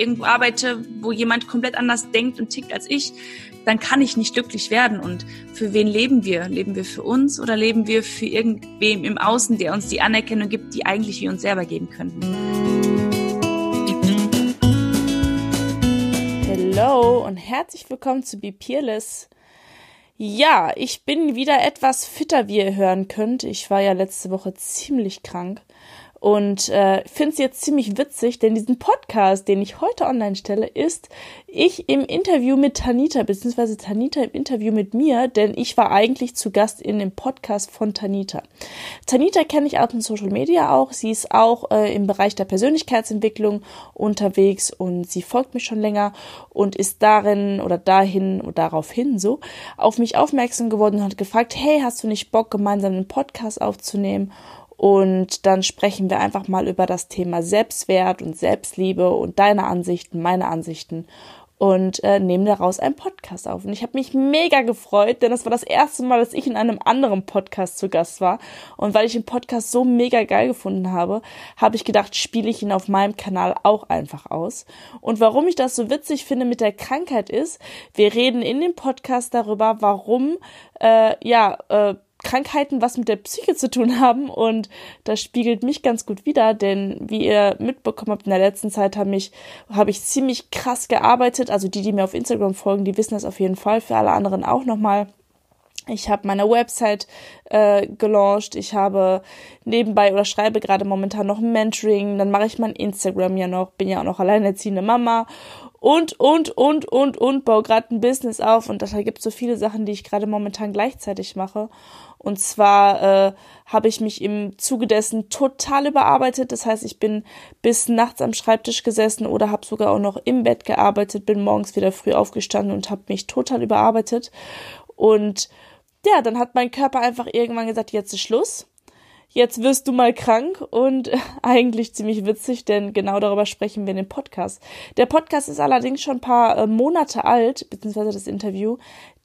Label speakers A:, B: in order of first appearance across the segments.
A: irgendwo arbeite, wo jemand komplett anders denkt und tickt als ich, dann kann ich nicht glücklich werden. Und für wen leben wir? Leben wir für uns oder leben wir für irgendwem im Außen, der uns die Anerkennung gibt, die eigentlich wir uns selber geben könnten?
B: Hallo und herzlich willkommen zu Be Peerless. Ja, ich bin wieder etwas fitter, wie ihr hören könnt. Ich war ja letzte Woche ziemlich krank. Und äh, finde es jetzt ziemlich witzig, denn diesen Podcast, den ich heute online stelle, ist ich im Interview mit Tanita, beziehungsweise Tanita im Interview mit mir, denn ich war eigentlich zu Gast in dem Podcast von Tanita. Tanita kenne ich aus dem Social Media auch. Sie ist auch äh, im Bereich der Persönlichkeitsentwicklung unterwegs und sie folgt mir schon länger und ist darin oder dahin oder daraufhin so auf mich aufmerksam geworden und hat gefragt, hey, hast du nicht Bock, gemeinsam einen Podcast aufzunehmen? Und dann sprechen wir einfach mal über das Thema Selbstwert und Selbstliebe und deine Ansichten, meine Ansichten und äh, nehmen daraus einen Podcast auf. Und ich habe mich mega gefreut, denn das war das erste Mal, dass ich in einem anderen Podcast zu Gast war. Und weil ich den Podcast so mega geil gefunden habe, habe ich gedacht, spiele ich ihn auf meinem Kanal auch einfach aus. Und warum ich das so witzig finde mit der Krankheit ist, wir reden in dem Podcast darüber, warum äh, ja äh, Krankheiten was mit der Psyche zu tun haben und das spiegelt mich ganz gut wider, denn wie ihr mitbekommen habt in der letzten Zeit habe ich habe ich ziemlich krass gearbeitet, also die, die mir auf Instagram folgen, die wissen das auf jeden Fall, für alle anderen auch nochmal. Ich habe meine Website äh, gelauncht, ich habe nebenbei oder schreibe gerade momentan noch Mentoring, dann mache ich mein Instagram ja noch, bin ja auch noch alleinerziehende Mama und, und, und, und, und, baue gerade ein Business auf und da gibt es so viele Sachen, die ich gerade momentan gleichzeitig mache. Und zwar äh, habe ich mich im Zuge dessen total überarbeitet. Das heißt, ich bin bis nachts am Schreibtisch gesessen oder habe sogar auch noch im Bett gearbeitet, bin morgens wieder früh aufgestanden und habe mich total überarbeitet. Und ja, dann hat mein Körper einfach irgendwann gesagt, jetzt ist Schluss jetzt wirst du mal krank und eigentlich ziemlich witzig, denn genau darüber sprechen wir in dem Podcast. Der Podcast ist allerdings schon ein paar äh, Monate alt, beziehungsweise das Interview,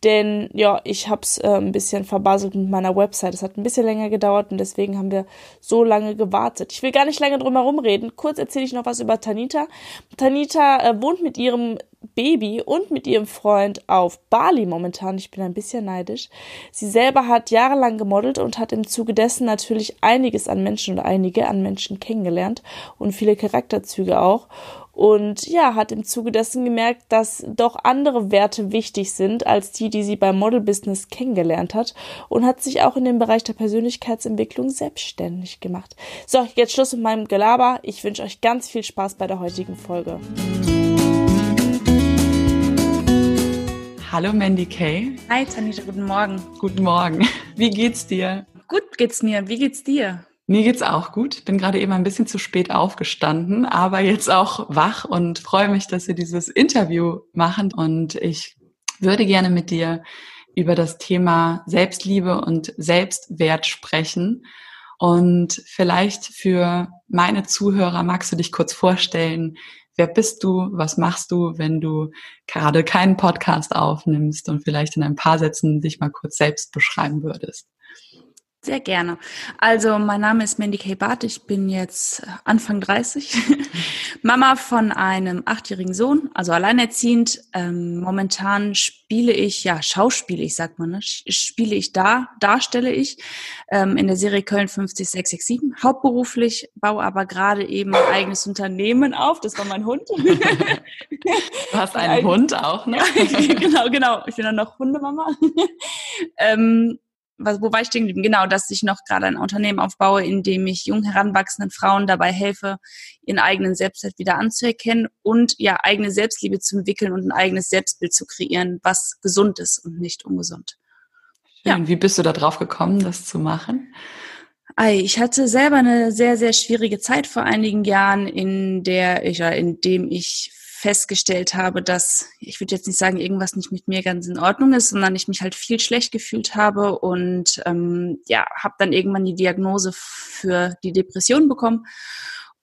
B: denn ja, ich hab's äh, ein bisschen verbaselt mit meiner Website. Es hat ein bisschen länger gedauert und deswegen haben wir so lange gewartet. Ich will gar nicht lange drum herum reden. Kurz erzähle ich noch was über Tanita. Tanita äh, wohnt mit ihrem Baby und mit ihrem Freund auf Bali momentan. Ich bin ein bisschen neidisch. Sie selber hat jahrelang gemodelt und hat im Zuge dessen natürlich einiges an Menschen und einige an Menschen kennengelernt und viele Charakterzüge auch. Und ja, hat im Zuge dessen gemerkt, dass doch andere Werte wichtig sind als die, die sie beim Model-Business kennengelernt hat und hat sich auch in dem Bereich der Persönlichkeitsentwicklung selbstständig gemacht. So, jetzt Schluss mit meinem Gelaber. Ich wünsche euch ganz viel Spaß bei der heutigen Folge.
C: Hallo Mandy Kay.
A: Hi Tanita, guten Morgen.
C: Guten Morgen. Wie geht's dir?
A: Gut geht's mir. Wie geht's dir?
C: Mir geht's auch gut. Bin gerade eben ein bisschen zu spät aufgestanden, aber jetzt auch wach und freue mich, dass wir dieses Interview machen. Und ich würde gerne mit dir über das Thema Selbstliebe und Selbstwert sprechen. Und vielleicht für meine Zuhörer magst du dich kurz vorstellen, Wer bist du? Was machst du, wenn du gerade keinen Podcast aufnimmst und vielleicht in ein paar Sätzen dich mal kurz selbst beschreiben würdest?
A: Sehr gerne. Also, mein Name ist Mandy K. Barth. Ich bin jetzt Anfang 30, Mama von einem achtjährigen Sohn, also alleinerziehend. Ähm, momentan spiele ich, ja, schauspiele ich, sagt man, ne? spiele ich da, darstelle ich ähm, in der Serie Köln 50667, hauptberuflich, baue aber gerade eben ein eigenes Unternehmen auf. Das war mein Hund. du
C: hast einen Ein, Hund auch, ne?
A: genau, genau. Ich bin dann noch Hundemama. ähm, wo war ich stehen geblieben? Genau, dass ich noch gerade ein Unternehmen aufbaue, in dem ich jung heranwachsenden Frauen dabei helfe, ihren eigenen Selbstwert wieder anzuerkennen und ja, eigene Selbstliebe zu entwickeln und ein eigenes Selbstbild zu kreieren, was gesund ist und nicht ungesund.
C: Ja. Und wie bist du da drauf gekommen, das zu machen?
A: Ich hatte selber eine sehr, sehr schwierige Zeit vor einigen Jahren, in der ich, in dem ich festgestellt habe, dass ich würde jetzt nicht sagen, irgendwas nicht mit mir ganz in Ordnung ist, sondern ich mich halt viel schlecht gefühlt habe und ähm, ja, habe dann irgendwann die Diagnose für die Depression bekommen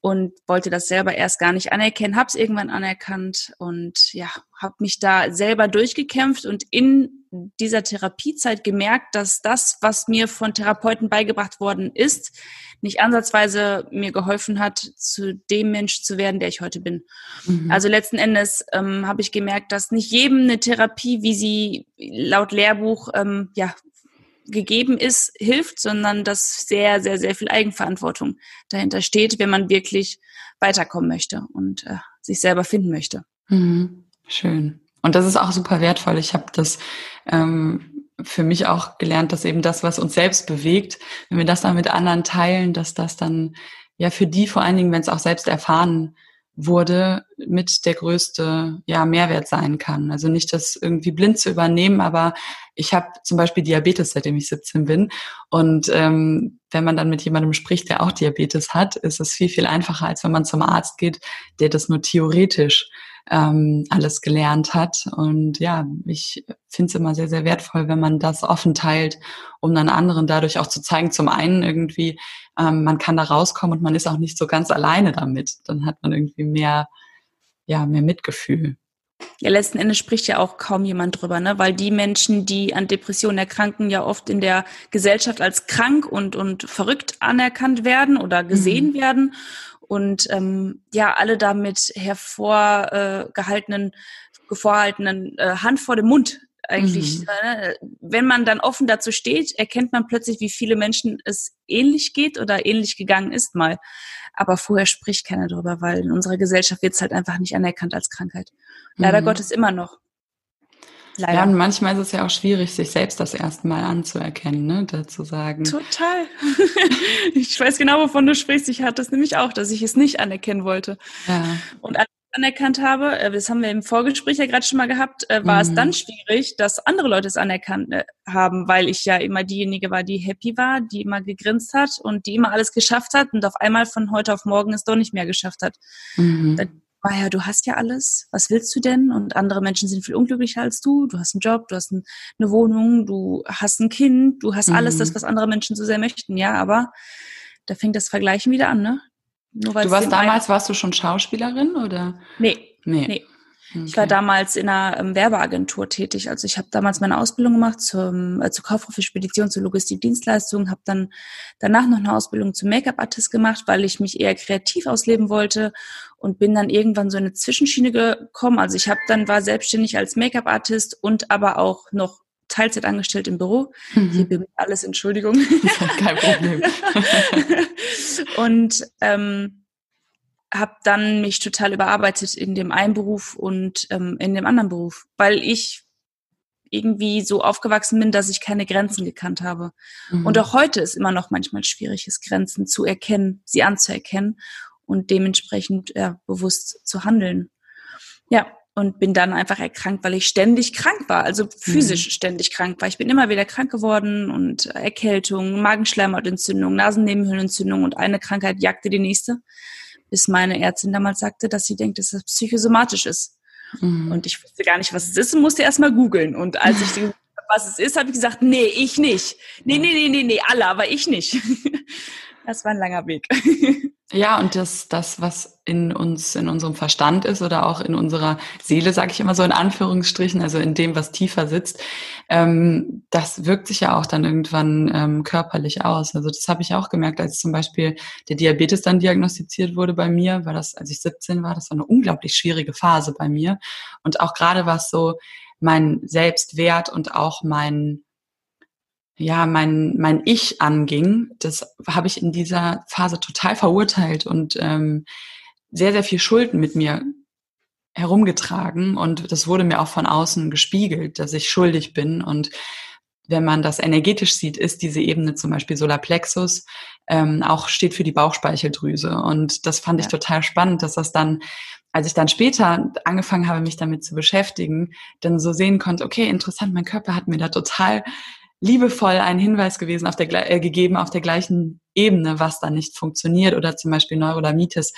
B: und wollte das selber erst gar nicht anerkennen, habe es irgendwann anerkannt und ja, habe mich da selber durchgekämpft und in dieser Therapiezeit gemerkt, dass das, was mir von Therapeuten beigebracht worden ist, nicht ansatzweise mir geholfen hat, zu dem Mensch zu werden, der ich heute bin. Mhm. Also letzten Endes ähm, habe ich gemerkt, dass nicht jedem eine Therapie, wie sie laut Lehrbuch ähm, ja gegeben ist, hilft, sondern dass sehr, sehr, sehr viel Eigenverantwortung dahinter steht, wenn man wirklich weiterkommen möchte und äh, sich selber finden möchte.
C: Mhm. Schön. Und das ist auch super wertvoll. Ich habe das ähm, für mich auch gelernt, dass eben das, was uns selbst bewegt, wenn wir das dann mit anderen teilen, dass das dann ja für die vor allen Dingen, wenn es auch selbst erfahren wurde, mit der größte ja, Mehrwert sein kann. Also nicht das irgendwie blind zu übernehmen, aber ich habe zum Beispiel Diabetes, seitdem ich 17 bin. Und ähm, wenn man dann mit jemandem spricht, der auch Diabetes hat, ist es viel, viel einfacher, als wenn man zum Arzt geht, der das nur theoretisch ähm, alles gelernt hat. Und ja, ich finde es immer sehr, sehr wertvoll, wenn man das offen teilt, um dann anderen dadurch auch zu zeigen, zum einen irgendwie, ähm, man kann da rauskommen und man ist auch nicht so ganz alleine damit. Dann hat man irgendwie mehr, ja, mehr Mitgefühl.
B: Ja, letzten Endes spricht ja auch kaum jemand drüber, ne? weil die Menschen, die an Depressionen erkranken, ja oft in der Gesellschaft als krank und, und verrückt anerkannt werden oder gesehen mhm. werden und ähm, ja, alle damit hervorgehaltenen, äh, vorhaltenen äh, Hand vor dem Mund eigentlich. Mhm. Äh, wenn man dann offen dazu steht, erkennt man plötzlich, wie viele Menschen es ähnlich geht oder ähnlich gegangen ist mal. Aber vorher spricht keiner drüber, weil in unserer Gesellschaft wird es halt einfach nicht anerkannt als Krankheit. Leider mhm. Gottes immer noch.
C: Leider. Ja, und manchmal ist es ja auch schwierig, sich selbst das erste Mal anzuerkennen, ne, dazu sagen.
B: Total. ich weiß genau, wovon du sprichst. Ich hatte es nämlich auch, dass ich es nicht anerkennen wollte. Ja. Und als ich anerkannt habe, äh, das haben wir im Vorgespräch ja gerade schon mal gehabt, äh, war mhm. es dann schwierig, dass andere Leute es anerkannt äh, haben, weil ich ja immer diejenige war, die happy war, die immer gegrinst hat und die immer alles geschafft hat und auf einmal von heute auf morgen es doch nicht mehr geschafft hat. Mhm ah ja, du hast ja alles, was willst du denn? Und andere Menschen sind viel unglücklicher als du. Du hast einen Job, du hast ein, eine Wohnung, du hast ein Kind, du hast mhm. alles das, was andere Menschen so sehr möchten. Ja, aber da fängt das Vergleichen wieder an, ne?
C: Nur du warst damals, warst du schon Schauspielerin oder?
B: Nee. Nee. nee. Okay. Ich war damals in einer ähm, Werbeagentur tätig. Also ich habe damals meine Ausbildung gemacht zum, äh, zur Kauffrau für Spedition, zur Logistikdienstleistung, habe dann danach noch eine Ausbildung zum Make-up-Artist gemacht, weil ich mich eher kreativ ausleben wollte und bin dann irgendwann so eine Zwischenschiene gekommen. Also ich habe dann war selbstständig als Make-up-Artist und aber auch noch Teilzeit angestellt im Büro. Mhm. Hier bin alles, Entschuldigung. Kein Problem. und ähm, habe dann mich total überarbeitet in dem einen Beruf und ähm, in dem anderen Beruf, weil ich irgendwie so aufgewachsen bin, dass ich keine Grenzen gekannt habe. Mhm. Und auch heute ist immer noch manchmal schwierig, es Grenzen zu erkennen, sie anzuerkennen und dementsprechend ja, bewusst zu handeln. Ja, und bin dann einfach erkrankt, weil ich ständig krank war, also physisch mhm. ständig krank war. Ich bin immer wieder krank geworden und Erkältung, Magenschleimhautentzündung, Nasennebenhöhlenentzündung und eine Krankheit jagte die nächste bis meine Ärztin damals sagte, dass sie denkt, dass das psychosomatisch ist. Mhm. Und ich wusste gar nicht, was es ist und musste erst mal googeln. Und als ich den, was es ist, habe ich gesagt, nee, ich nicht. Nee, nee, nee, nee, nee, alle, aber ich nicht. Das war ein langer Weg.
C: Ja, und das, das, was in uns, in unserem Verstand ist oder auch in unserer Seele, sage ich immer so in Anführungsstrichen, also in dem, was tiefer sitzt, ähm, das wirkt sich ja auch dann irgendwann ähm, körperlich aus. Also das habe ich auch gemerkt, als zum Beispiel der Diabetes dann diagnostiziert wurde bei mir, war das, als ich 17 war, das war eine unglaublich schwierige Phase bei mir. Und auch gerade was so mein Selbstwert und auch mein ja, mein, mein Ich anging, das habe ich in dieser Phase total verurteilt und ähm, sehr, sehr viel Schulden mit mir herumgetragen. Und das wurde mir auch von außen gespiegelt, dass ich schuldig bin. Und wenn man das energetisch sieht, ist diese Ebene zum Beispiel Solarplexus ähm, auch steht für die Bauchspeicheldrüse. Und das fand ich total spannend, dass das dann als ich dann später angefangen habe, mich damit zu beschäftigen, dann so sehen konnte, okay, interessant, mein Körper hat mir da total liebevoll einen Hinweis gewesen auf der, äh, gegeben auf der gleichen Ebene, was da nicht funktioniert oder zum Beispiel Neurodermitis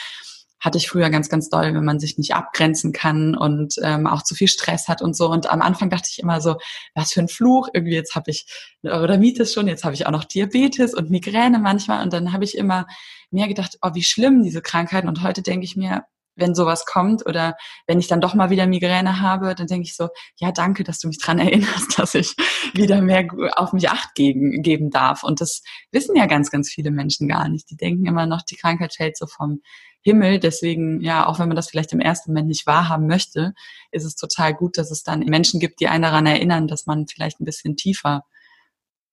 C: hatte ich früher ganz, ganz doll, wenn man sich nicht abgrenzen kann und ähm, auch zu viel Stress hat und so. Und am Anfang dachte ich immer so, was für ein Fluch, irgendwie jetzt habe ich Neurodermitis schon, jetzt habe ich auch noch Diabetes und Migräne manchmal. Und dann habe ich immer mehr gedacht, oh, wie schlimm diese Krankheiten. Und heute denke ich mir, wenn sowas kommt oder wenn ich dann doch mal wieder Migräne habe, dann denke ich so, ja, danke, dass du mich dran erinnerst, dass ich wieder mehr auf mich acht geben, geben darf. Und das wissen ja ganz, ganz viele Menschen gar nicht. Die denken immer noch, die Krankheit fällt so vom Himmel. Deswegen, ja, auch wenn man das vielleicht im ersten Moment nicht wahrhaben möchte, ist es total gut, dass es dann Menschen gibt, die einen daran erinnern, dass man vielleicht ein bisschen tiefer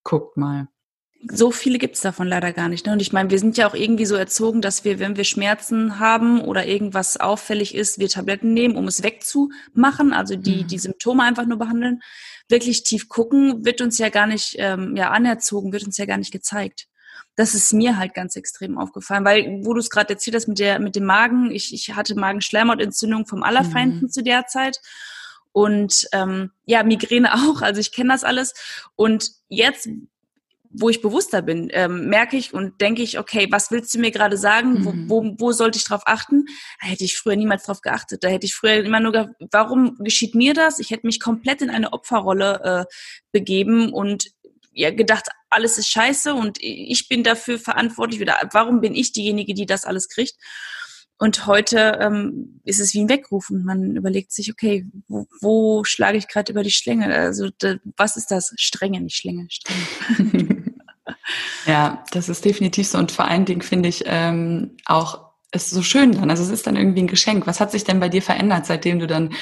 C: guckt mal
B: so viele gibt's davon leider gar nicht. Ne? Und ich meine, wir sind ja auch irgendwie so erzogen, dass wir, wenn wir Schmerzen haben oder irgendwas auffällig ist, wir Tabletten nehmen, um es wegzumachen, also die, mhm. die Symptome einfach nur behandeln. Wirklich tief gucken wird uns ja gar nicht ähm, ja, anerzogen, wird uns ja gar nicht gezeigt. Das ist mir halt ganz extrem aufgefallen, weil, wo du es gerade erzählt hast mit, der, mit dem Magen, ich, ich hatte Magenschleimhautentzündung vom Allerfeinden mhm. zu der Zeit und ähm, ja, Migräne auch, also ich kenne das alles. Und jetzt wo ich bewusster bin, ähm, merke ich und denke ich, okay, was willst du mir gerade sagen? Mhm. Wo, wo, wo sollte ich drauf achten? Da hätte ich früher niemals drauf geachtet. Da hätte ich früher immer nur gedacht, warum geschieht mir das? Ich hätte mich komplett in eine Opferrolle äh, begeben und ja, gedacht, alles ist scheiße und ich bin dafür verantwortlich oder warum bin ich diejenige, die das alles kriegt? Und heute ähm, ist es wie ein Wegrufen. Man überlegt sich, okay, wo, wo schlage ich gerade über die Schlinge? Also da, was ist das? Strenge, nicht Schlinge, Strenge.
C: Ja, das ist definitiv so. Und vor allen Dingen finde ich ähm, auch es so schön dann. Also es ist dann irgendwie ein Geschenk. Was hat sich denn bei dir verändert, seitdem du dann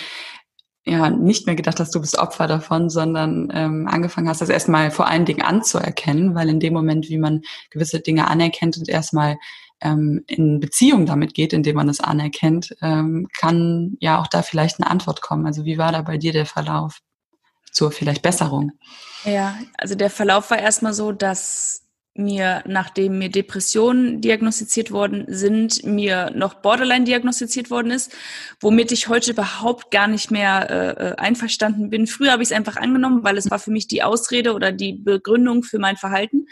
C: ja nicht mehr gedacht hast, du bist Opfer davon, sondern ähm, angefangen hast, das erstmal vor allen Dingen anzuerkennen, weil in dem Moment, wie man gewisse Dinge anerkennt und erstmal ähm, in Beziehung damit geht, indem man es anerkennt, ähm, kann ja auch da vielleicht eine Antwort kommen. Also wie war da bei dir der Verlauf zur vielleicht Besserung?
B: Ja, also der Verlauf war erstmal so, dass mir, nachdem mir Depressionen diagnostiziert worden sind, mir noch Borderline diagnostiziert worden ist, womit ich heute überhaupt gar nicht mehr äh, äh einverstanden bin. Früher habe ich es einfach angenommen, weil es war für mich die Ausrede oder die Begründung für mein Verhalten.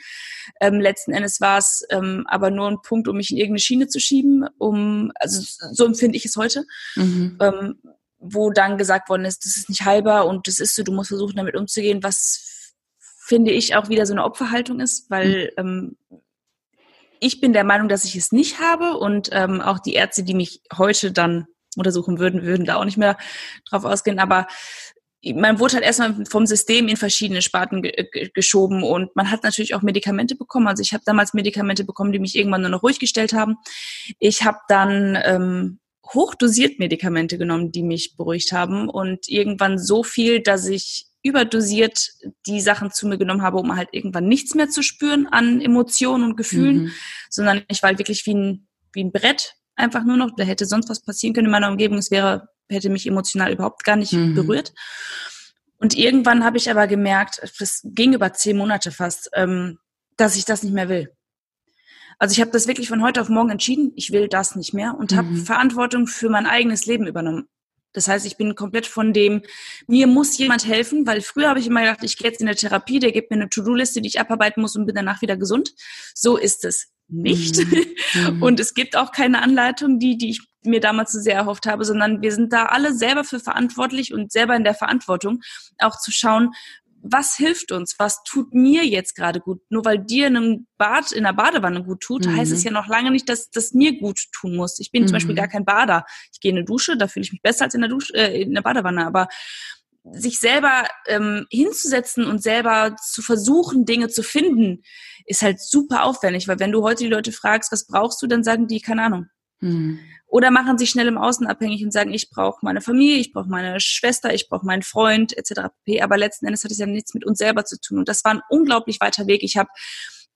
B: Ähm, letzten Endes war es ähm, aber nur ein Punkt, um mich in irgendeine Schiene zu schieben, um, also so empfinde ich es heute. Mhm. Ähm, wo dann gesagt worden ist, das ist nicht halber und das ist so, du musst versuchen, damit umzugehen, was finde ich, auch wieder so eine Opferhaltung ist, weil mhm. ähm, ich bin der Meinung, dass ich es nicht habe und ähm, auch die Ärzte, die mich heute dann untersuchen würden, würden da auch nicht mehr drauf ausgehen. Aber man wurde halt erstmal vom System in verschiedene Sparten ge geschoben und man hat natürlich auch Medikamente bekommen. Also ich habe damals Medikamente bekommen, die mich irgendwann nur noch ruhig gestellt haben. Ich habe dann ähm, hochdosiert Medikamente genommen, die mich beruhigt haben und irgendwann so viel, dass ich überdosiert die Sachen zu mir genommen habe, um halt irgendwann nichts mehr zu spüren an Emotionen und Gefühlen, mhm. sondern ich war halt wirklich wie ein, wie ein Brett einfach nur noch. Da hätte sonst was passieren können in meiner Umgebung. Es wäre, hätte mich emotional überhaupt gar nicht mhm. berührt. Und irgendwann habe ich aber gemerkt, das ging über zehn Monate fast, ähm, dass ich das nicht mehr will. Also ich habe das wirklich von heute auf morgen entschieden, ich will das nicht mehr und mhm. habe Verantwortung für mein eigenes Leben übernommen. Das heißt, ich bin komplett von dem, mir muss jemand helfen, weil früher habe ich immer gedacht, ich gehe jetzt in eine Therapie, der gibt mir eine To-Do-Liste, die ich abarbeiten muss und bin danach wieder gesund. So ist es nicht. Mhm. Und es gibt auch keine Anleitung, die, die ich mir damals so sehr erhofft habe, sondern wir sind da alle selber für verantwortlich und selber in der Verantwortung, auch zu schauen, was hilft uns? Was tut mir jetzt gerade gut? Nur weil dir in einem Bad, in der Badewanne gut tut, mhm. heißt es ja noch lange nicht, dass das mir gut tun muss. Ich bin mhm. zum Beispiel mhm. gar kein Bader. Ich gehe in eine Dusche, da fühle ich mich besser als in der Dusche, äh, in der Badewanne. Aber sich selber ähm, hinzusetzen und selber zu versuchen, Dinge zu finden, ist halt super aufwendig, weil wenn du heute die Leute fragst, was brauchst du, dann sagen die, keine Ahnung. Mhm. Oder machen sich schnell im Außen abhängig und sagen, ich brauche meine Familie, ich brauche meine Schwester, ich brauche meinen Freund etc. Aber letzten Endes hat es ja nichts mit uns selber zu tun. Und das war ein unglaublich weiter Weg. Ich habe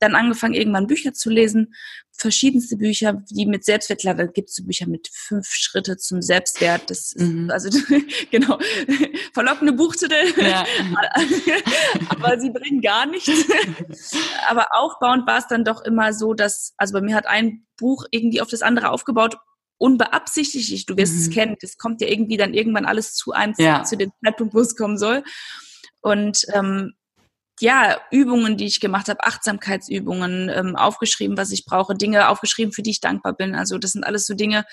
B: dann angefangen, irgendwann Bücher zu lesen, verschiedenste Bücher, die mit Selbstwert, da gibt es so Bücher mit fünf Schritte zum Selbstwert. Das ist, mhm. also genau, verlockende Buchtitel, ja. aber sie bringen gar nichts. aber aufbauend war es dann doch immer so, dass, also bei mir hat ein Buch irgendwie auf das andere aufgebaut unbeabsichtigt, du wirst mhm. es kennen, das kommt ja irgendwie dann irgendwann alles zu einem, ja. zu dem Zeitpunkt, wo es kommen soll. Und ähm, ja, Übungen, die ich gemacht habe, Achtsamkeitsübungen, ähm, aufgeschrieben, was ich brauche, Dinge aufgeschrieben, für die ich dankbar bin. Also das sind alles so Dinge,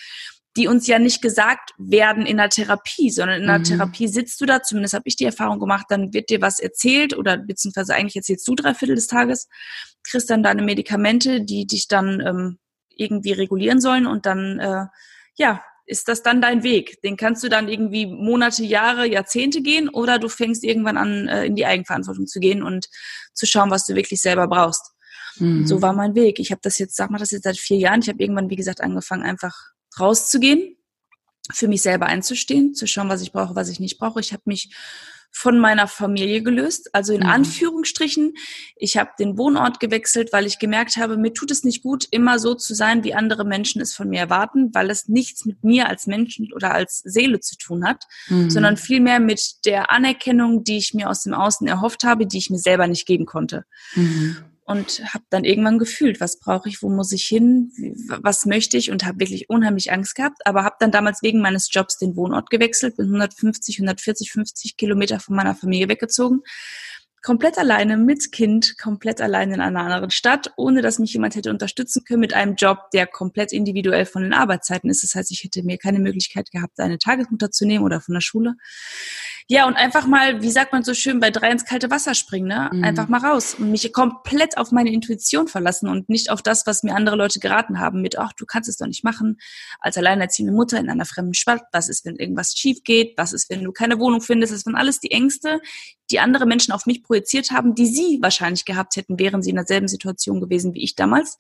B: die uns ja nicht gesagt werden in der Therapie, sondern in der
C: Mhm.
B: Therapie sitzt du da, zumindest habe ich die Erfahrung gemacht, dann wird dir was erzählt oder beziehungsweise eigentlich erzählst du drei Viertel des Tages, kriegst dann deine Medikamente, die dich dann ähm, irgendwie regulieren sollen und dann, äh, ja, ist das dann dein Weg? Den kannst du dann irgendwie Monate, Jahre, Jahrzehnte gehen oder du fängst irgendwann an, äh, in die Eigenverantwortung zu gehen und zu schauen, was du wirklich selber brauchst.
C: Mhm.
B: So war mein Weg. Ich habe das jetzt, sag mal, das jetzt seit vier Jahren. Ich habe irgendwann, wie gesagt, angefangen, einfach rauszugehen, für mich selber einzustehen, zu schauen, was ich brauche, was ich nicht brauche. Ich habe mich von meiner Familie gelöst, also in
C: Mhm.
B: Anführungsstrichen. Ich habe den Wohnort gewechselt, weil ich gemerkt habe, mir tut es nicht gut, immer so zu sein, wie andere Menschen es von mir erwarten, weil es nichts mit mir als Menschen oder als Seele zu tun hat,
C: Mhm.
B: sondern vielmehr mit der Anerkennung, die ich mir aus dem Außen erhofft habe, die ich mir selber nicht geben konnte
C: Mhm.
B: Und habe dann irgendwann gefühlt, was brauche ich, wo muss ich hin, was möchte ich und habe wirklich unheimlich Angst gehabt, aber habe dann damals wegen meines Jobs den Wohnort gewechselt, bin 150, 140, 50 Kilometer von meiner Familie weggezogen, komplett alleine mit Kind, komplett alleine in einer anderen Stadt, ohne dass mich jemand hätte unterstützen können mit einem Job, der komplett individuell von den Arbeitszeiten ist. Das heißt, ich hätte mir keine Möglichkeit gehabt, eine Tagesmutter zu nehmen oder von der Schule. Ja, und einfach mal, wie sagt man so schön, bei drei ins kalte Wasser springen, ne?
C: Mhm.
B: Einfach mal raus und mich komplett auf meine Intuition verlassen und nicht auf das, was mir andere Leute geraten haben mit, ach, du kannst es doch nicht machen, als alleinerziehende Mutter in einer fremden Stadt, was ist, wenn irgendwas schief geht, was ist, wenn du keine Wohnung findest, das waren alles die Ängste, die andere Menschen auf mich projiziert haben, die sie wahrscheinlich gehabt hätten, wären sie in derselben Situation gewesen wie ich damals.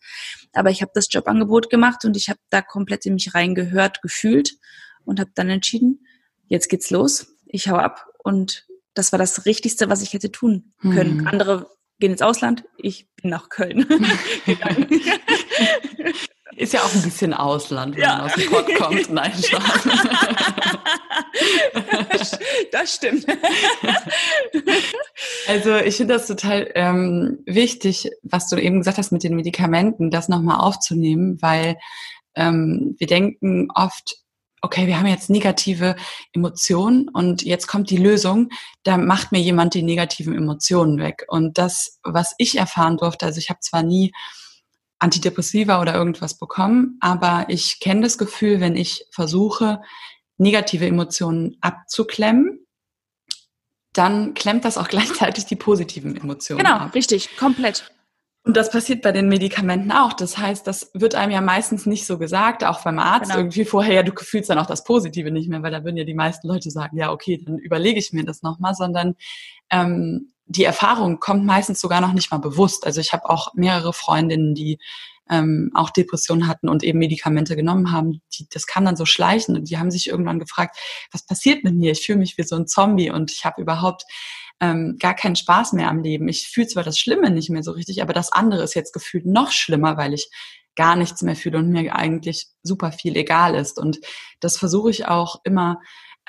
B: Aber ich habe das Jobangebot gemacht und ich habe da komplett in mich reingehört, gefühlt und habe dann entschieden, jetzt geht's los, ich hau ab und das war das Richtigste, was ich hätte tun können.
C: Mhm.
B: Andere gehen ins Ausland, ich bin nach Köln gegangen.
C: Ist ja auch ein bisschen Ausland, wenn
B: Ja.
C: man aus dem Pott kommt. Nein, Spaß.
B: das stimmt.
C: Also ich finde das total ähm, wichtig, was du eben gesagt hast mit den Medikamenten, das nochmal aufzunehmen, weil ähm, wir denken oft, okay, wir haben jetzt negative Emotionen und jetzt kommt die Lösung, da macht mir jemand die negativen Emotionen weg. Und das, was ich erfahren durfte, also ich habe zwar nie Antidepressiva oder irgendwas bekommen, aber ich kenne das Gefühl, wenn ich versuche, negative Emotionen abzuklemmen, dann klemmt das auch gleichzeitig die positiven Emotionen
B: Genau,
C: ab.
B: richtig, komplett.
C: Und das passiert bei den Medikamenten auch. Das heißt, das wird einem ja meistens nicht so gesagt, auch beim Arzt
B: Genau.
C: irgendwie vorher, ja, du fühlst dann auch das Positive nicht mehr, weil da würden ja die meisten Leute sagen, ja, okay, dann überlege ich mir das nochmal, sondern ähm, die Erfahrung kommt meistens sogar noch nicht mal bewusst. Also ich habe auch mehrere Freundinnen, die ähm, auch Depressionen hatten und eben Medikamente genommen haben. Die, das kam dann so schleichend und die haben sich irgendwann gefragt, was passiert mit mir? Ich fühle mich wie so ein Zombie und ich habe überhaupt ähm, gar keinen Spaß mehr am Leben. Ich fühle zwar das Schlimme nicht mehr so richtig, aber das andere ist jetzt gefühlt noch schlimmer, weil ich gar nichts mehr fühle und mir eigentlich super viel egal ist. Und das versuche ich auch immer,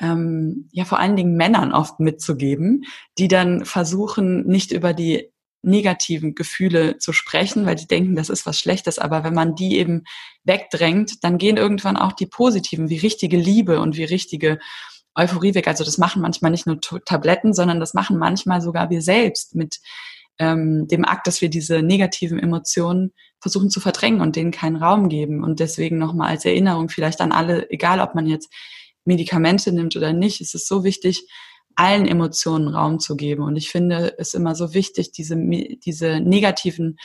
C: ähm, ja vor allen Dingen Männern oft mitzugeben, die dann versuchen, nicht über die negativen Gefühle zu sprechen, weil die denken, das ist was Schlechtes. Aber wenn man die eben wegdrängt, dann gehen irgendwann auch die positiven, wie richtige Liebe und wie richtige Euphorie weg. Also das machen manchmal nicht nur Tabletten, sondern das machen manchmal sogar wir selbst mit ähm, dem Akt, dass wir diese negativen Emotionen versuchen zu verdrängen und denen keinen Raum geben. Und deswegen nochmal als Erinnerung vielleicht an alle, egal ob man jetzt Medikamente nimmt oder nicht, es ist so wichtig, allen Emotionen Raum zu geben. Und ich finde es immer so wichtig, diese, diese negativen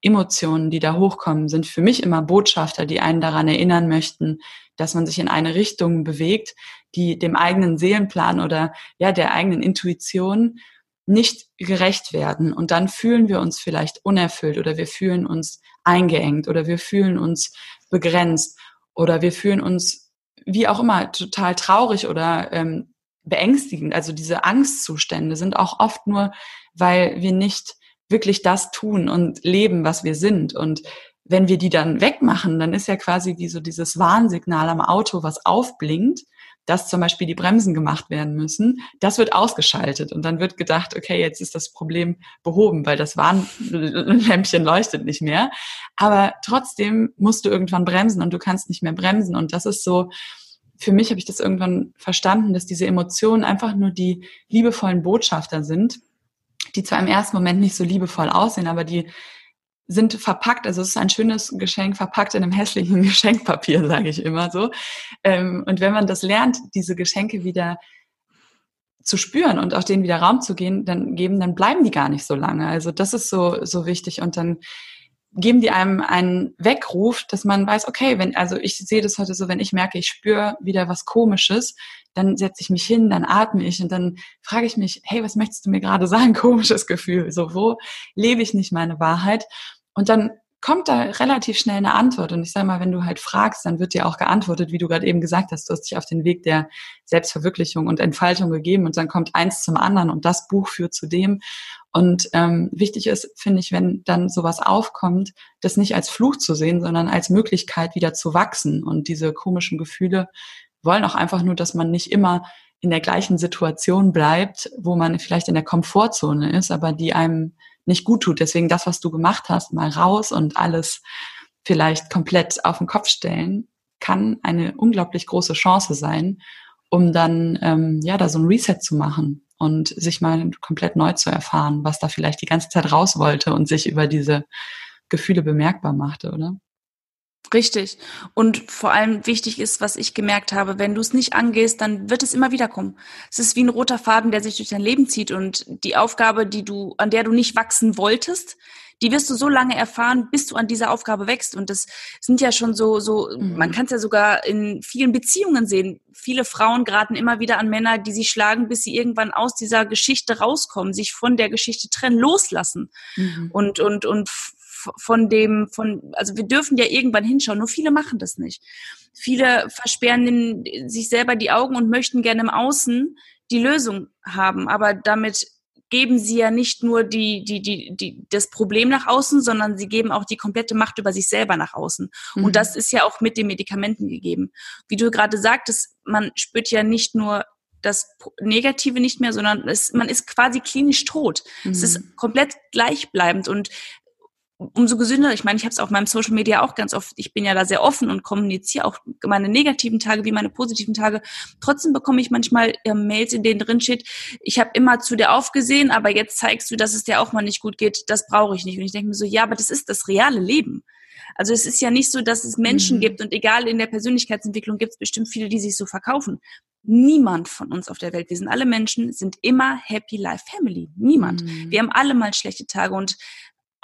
C: Emotionen, die da hochkommen, sind für mich immer Botschafter, die einen daran erinnern möchten, dass man sich in eine Richtung bewegt, die dem eigenen Seelenplan oder ja der eigenen Intuition nicht gerecht werden. Und dann fühlen wir uns vielleicht unerfüllt oder wir fühlen uns eingeengt oder wir fühlen uns begrenzt oder wir fühlen uns wie auch immer total traurig oder ähm, beängstigend. Also diese Angstzustände sind auch oft nur, weil wir nicht wirklich das tun und leben, was wir sind. Und wenn wir die dann wegmachen, dann ist ja quasi wie so dieses Warnsignal am Auto, was aufblinkt, dass zum Beispiel die Bremsen gemacht werden müssen, das wird ausgeschaltet und dann wird gedacht, okay, jetzt ist das Problem behoben, weil das Warnlämpchen leuchtet nicht mehr. Aber trotzdem musst du irgendwann bremsen und du kannst nicht mehr bremsen und das ist so, für mich habe ich das irgendwann verstanden, dass diese Emotionen einfach nur die liebevollen Botschafter sind, die zwar im ersten Moment nicht so liebevoll aussehen, aber die sind verpackt, also es ist ein schönes Geschenk verpackt in einem hässlichen Geschenkpapier, sage ich immer so. Ähm, und wenn man das lernt, diese Geschenke wieder zu spüren und auch denen wieder Raum zu gehen, dann geben, dann bleiben die gar nicht so lange. Also das ist so so wichtig und dann geben die einem einen Weckruf, dass man weiß, okay, wenn, also ich sehe das heute so, wenn ich merke, ich spüre wieder was Komisches, dann setze ich mich hin, dann atme ich und dann frage ich mich, hey, was möchtest du mir gerade sagen? Komisches Gefühl. So, wo lebe ich nicht meine Wahrheit? Und dann kommt da relativ schnell eine Antwort. Und ich sage mal, wenn du halt fragst, dann wird dir auch geantwortet, wie du gerade eben gesagt hast. Du hast dich auf den Weg der Selbstverwirklichung und Entfaltung gegeben und dann kommt eins zum anderen und das Buch führt zu dem. Und ähm, wichtig ist, finde ich, wenn dann sowas aufkommt, das nicht als Fluch zu sehen, sondern als Möglichkeit wieder zu wachsen. Und diese komischen Gefühle wollen auch einfach nur, dass man nicht immer in der gleichen Situation bleibt, wo man vielleicht in der Komfortzone ist, aber die einem nicht gut tut. Deswegen das, was du gemacht hast, mal raus und alles vielleicht komplett auf den Kopf stellen, kann eine unglaublich große Chance sein, um dann ähm, ja da so ein Reset zu machen und sich mal komplett neu zu erfahren, was da vielleicht die ganze Zeit raus wollte und sich über diese Gefühle bemerkbar machte, oder?
B: Richtig. Und vor allem wichtig ist, was ich gemerkt habe, wenn du es nicht angehst, dann wird es immer wieder kommen. Es ist wie ein roter Faden, der sich durch dein Leben zieht und die Aufgabe, die du, an der du nicht wachsen wolltest, die wirst du so lange erfahren, bis du an dieser Aufgabe wächst. Und das sind ja schon so, so, mhm. man kann es ja sogar in vielen Beziehungen sehen. Viele Frauen geraten immer wieder an Männer, die sie schlagen, bis sie irgendwann aus dieser Geschichte rauskommen, sich von der Geschichte trennen, loslassen. Mhm. Und, und, und von dem, von, also wir dürfen ja irgendwann hinschauen, nur viele machen das nicht. Viele versperren den, sich selber die Augen und möchten gerne im Außen die Lösung haben, aber damit geben sie ja nicht nur die, die, die, die, das Problem nach außen, sondern sie geben auch die komplette Macht über sich selber nach außen. Mhm. Und das ist ja auch mit den Medikamenten gegeben. Wie du gerade sagtest, man spürt ja nicht nur das Negative nicht mehr, sondern es, man ist quasi klinisch tot. Mhm. Es ist mhm. komplett gleichbleibend und umso gesünder. Ich meine, ich habe es auf meinem Social Media auch ganz oft. Ich bin ja da sehr offen und kommuniziere auch meine negativen Tage wie meine positiven Tage. Trotzdem bekomme ich manchmal äh, Mails, in denen drin steht, ich habe immer zu dir aufgesehen, aber jetzt zeigst du, dass es dir auch mal nicht gut geht. Das brauche ich nicht. Und ich denke mir so, ja, aber das ist das reale Leben. Also es ist ja nicht so, dass es Menschen mhm. gibt und egal in der Persönlichkeitsentwicklung gibt es bestimmt viele, die sich so verkaufen. Niemand von uns auf der Welt, wir sind alle Menschen, sind immer Happy Life Family. Niemand. Mhm. Wir haben alle mal schlechte Tage und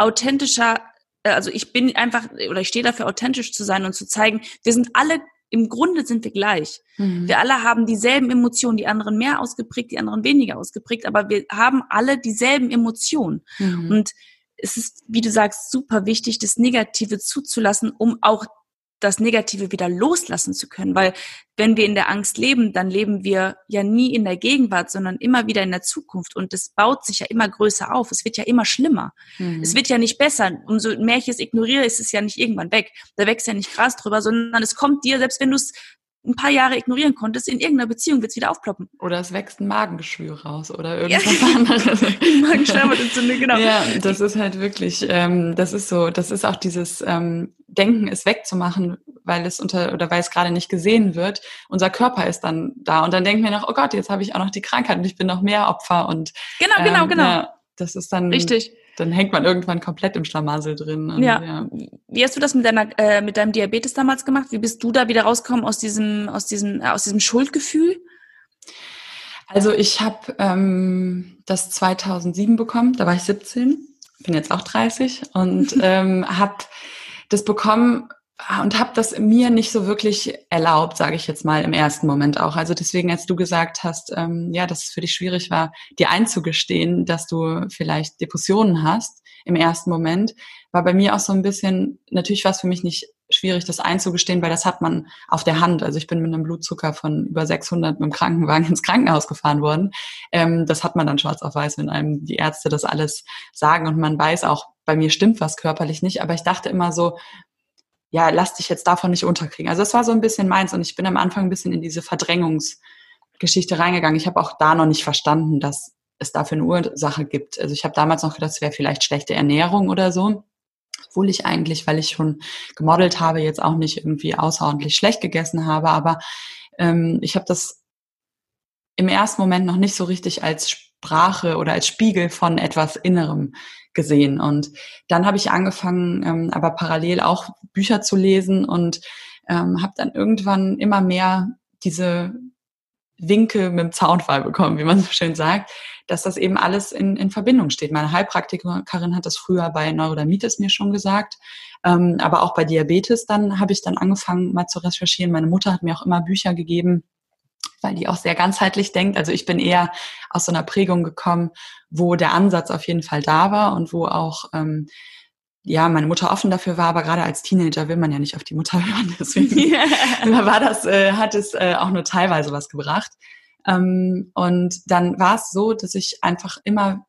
B: authentischer, äh, also ich bin einfach, oder ich stehe dafür, authentisch zu sein und zu zeigen, wir sind alle, im Grunde sind wir gleich. Mhm. Wir alle haben dieselben Emotionen, die anderen mehr ausgeprägt, die anderen weniger ausgeprägt, aber wir haben alle dieselben Emotionen. Mhm. Und es ist, wie du sagst, super wichtig, das Negative zuzulassen, um auch das Negative wieder loslassen zu können. Weil wenn wir in der Angst leben, dann leben wir ja nie in der Gegenwart, sondern immer wieder in der Zukunft. Und es baut sich ja immer größer auf. Es wird ja immer schlimmer. Mhm. Es wird ja nicht besser. Umso mehr ich es ignoriere, ist es ja nicht irgendwann weg. Da wächst ja nicht Gras drüber, sondern es kommt dir, selbst wenn du es ein paar Jahre ignorieren konntest, in irgendeiner Beziehung wird es wieder aufploppen.
C: Oder es wächst ein Magengeschwür raus oder irgendwas anderes.
B: Magenschleimhautentzündung, genau.
C: Ja, das ist halt wirklich, ähm, das ist so, das ist auch dieses ähm, Denken, es wegzumachen, weil es unter oder weil es gerade nicht gesehen wird. Unser Körper ist dann da und dann denken wir noch, oh Gott, jetzt habe ich auch noch die Krankheit und ich bin noch mehr Opfer und
B: genau, genau, ähm, genau. Ja,
C: das ist dann
B: richtig
C: dann hängt man irgendwann komplett im Schlamassel drin.
B: Und, ja. ja. Wie hast du das mit deiner, äh, mit deinem Diabetes damals gemacht? Wie bist du da wieder rausgekommen aus diesem, aus diesem, äh, aus diesem Schuldgefühl?
C: Also ich habe ähm, das 2007 bekommen, da war ich 17, bin jetzt auch 30 und ähm, habe das bekommen und habe das mir nicht so wirklich erlaubt, sage ich jetzt mal im ersten Moment auch. Also deswegen, als du gesagt hast, ähm, ja, dass es für dich schwierig war, dir einzugestehen, dass du vielleicht Depressionen hast im ersten Moment, war bei mir auch so ein bisschen, natürlich war es für mich nicht schwierig, das einzugestehen, weil das hat man auf der Hand. Also ich bin mit einem Blutzucker von über 600 mit dem Krankenwagen ins Krankenhaus gefahren worden. Ähm, das hat man dann schwarz auf weiß, wenn einem die Ärzte das alles sagen und man weiß auch, bei mir stimmt was körperlich nicht. Aber ich dachte immer so, ja, lass dich jetzt davon nicht unterkriegen. Also das war so ein bisschen meins und ich bin am Anfang ein bisschen in diese Verdrängungsgeschichte reingegangen. Ich habe auch da noch nicht verstanden, dass es dafür eine Ursache gibt. Also ich habe damals noch gedacht, es wäre vielleicht schlechte Ernährung oder so. Obwohl ich eigentlich, weil ich schon gemodelt habe, jetzt auch nicht irgendwie außerordentlich schlecht gegessen habe. Aber ähm, ich habe das im ersten Moment noch nicht so richtig als Sprache oder als Spiegel von etwas Innerem gesehen. Und dann habe ich angefangen, ähm, aber parallel auch Bücher zu lesen und ähm, habe dann irgendwann immer mehr diese Winke mit dem Zaunfall bekommen, wie man so schön sagt, dass das eben alles in, in Verbindung steht. Meine Heilpraktikerin hat das früher bei Neurodermitis mir schon gesagt, ähm, aber auch bei Diabetes dann habe ich dann angefangen mal zu recherchieren. Meine Mutter hat mir auch immer Bücher gegeben, weil die auch sehr ganzheitlich denkt. Also ich bin eher aus so einer Prägung gekommen, wo der Ansatz auf jeden Fall da war und wo auch ähm, ja, meine Mutter offen dafür war, aber gerade als Teenager will man ja nicht auf die Mutter hören. Deswegen war das, äh, hat es äh, auch nur teilweise was gebracht. Ähm, und dann war es so, dass ich einfach immer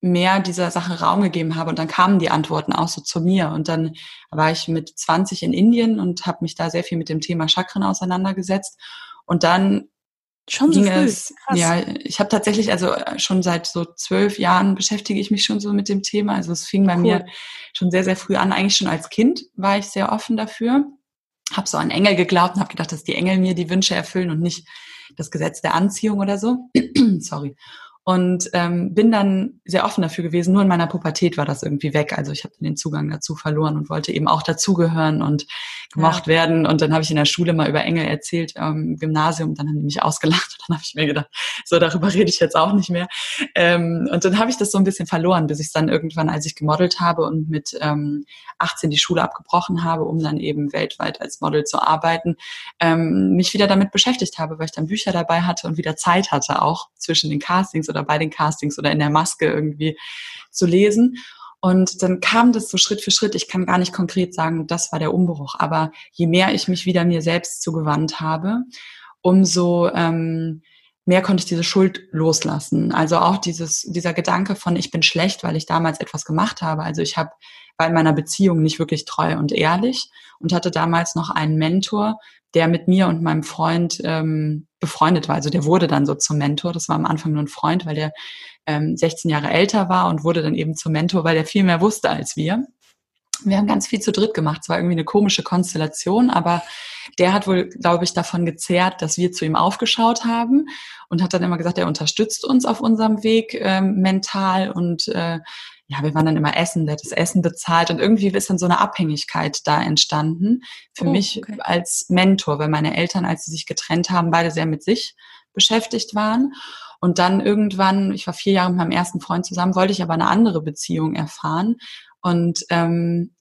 C: mehr dieser Sache Raum gegeben habe und dann kamen die Antworten auch so zu mir und dann war ich mit 20 in Indien und habe mich da sehr viel mit dem Thema Chakren auseinandergesetzt und dann Schon so früh. Es, ja, ich habe tatsächlich, also äh, schon seit so zwölf Jahren beschäftige ich mich schon so mit dem Thema. Also es fing bei cool. mir schon sehr, sehr früh an. Eigentlich schon als Kind war ich sehr offen dafür. Habe so an Engel geglaubt und habe gedacht, dass die Engel mir die Wünsche erfüllen und nicht das Gesetz der Anziehung oder so. Sorry und ähm, bin dann sehr offen dafür gewesen. Nur in meiner Pubertät war das irgendwie weg. Also ich habe den Zugang dazu verloren und wollte eben auch dazugehören und gemocht ja. werden. Und dann habe ich in der Schule mal über Engel erzählt, ähm, Gymnasium. Dann haben die mich ausgelacht. Und dann habe ich mir gedacht, so darüber rede ich jetzt auch nicht mehr. Ähm, und dann habe ich das so ein bisschen verloren, bis ich dann irgendwann, als ich gemodelt habe und mit ähm, 18 die Schule abgebrochen habe, um dann eben weltweit als Model zu arbeiten, ähm, mich wieder damit beschäftigt habe, weil ich dann Bücher dabei hatte und wieder Zeit hatte, auch zwischen den Castings oder bei den Castings oder in der Maske irgendwie zu lesen. Und dann kam das so Schritt für Schritt. Ich kann gar nicht konkret sagen, das war der Umbruch. Aber je mehr ich mich wieder mir selbst zugewandt habe, umso ähm, mehr konnte ich diese Schuld loslassen. Also auch dieses, dieser Gedanke von, ich bin schlecht, weil ich damals etwas gemacht habe. Also ich habe in meiner Beziehung nicht wirklich treu und ehrlich und hatte damals noch einen Mentor, der mit mir und meinem Freund ähm, befreundet war. Also der wurde dann so zum Mentor. Das war am Anfang nur ein Freund, weil der ähm, 16 Jahre älter war und wurde dann eben zum Mentor, weil der viel mehr wusste als wir. Wir haben ganz viel zu dritt gemacht. Es war irgendwie eine komische Konstellation, aber der hat wohl, glaube ich, davon gezehrt, dass wir zu ihm aufgeschaut haben und hat dann immer gesagt, er unterstützt uns auf unserem Weg ähm, mental und äh, ja, wir waren dann immer essen, der hat das Essen bezahlt und irgendwie ist dann so eine Abhängigkeit da entstanden für oh, mich okay. als Mentor, weil meine Eltern, als sie sich getrennt haben, beide sehr mit sich beschäftigt waren. Und dann irgendwann, ich war vier Jahre mit meinem ersten Freund zusammen, wollte ich aber eine andere Beziehung erfahren und ähm,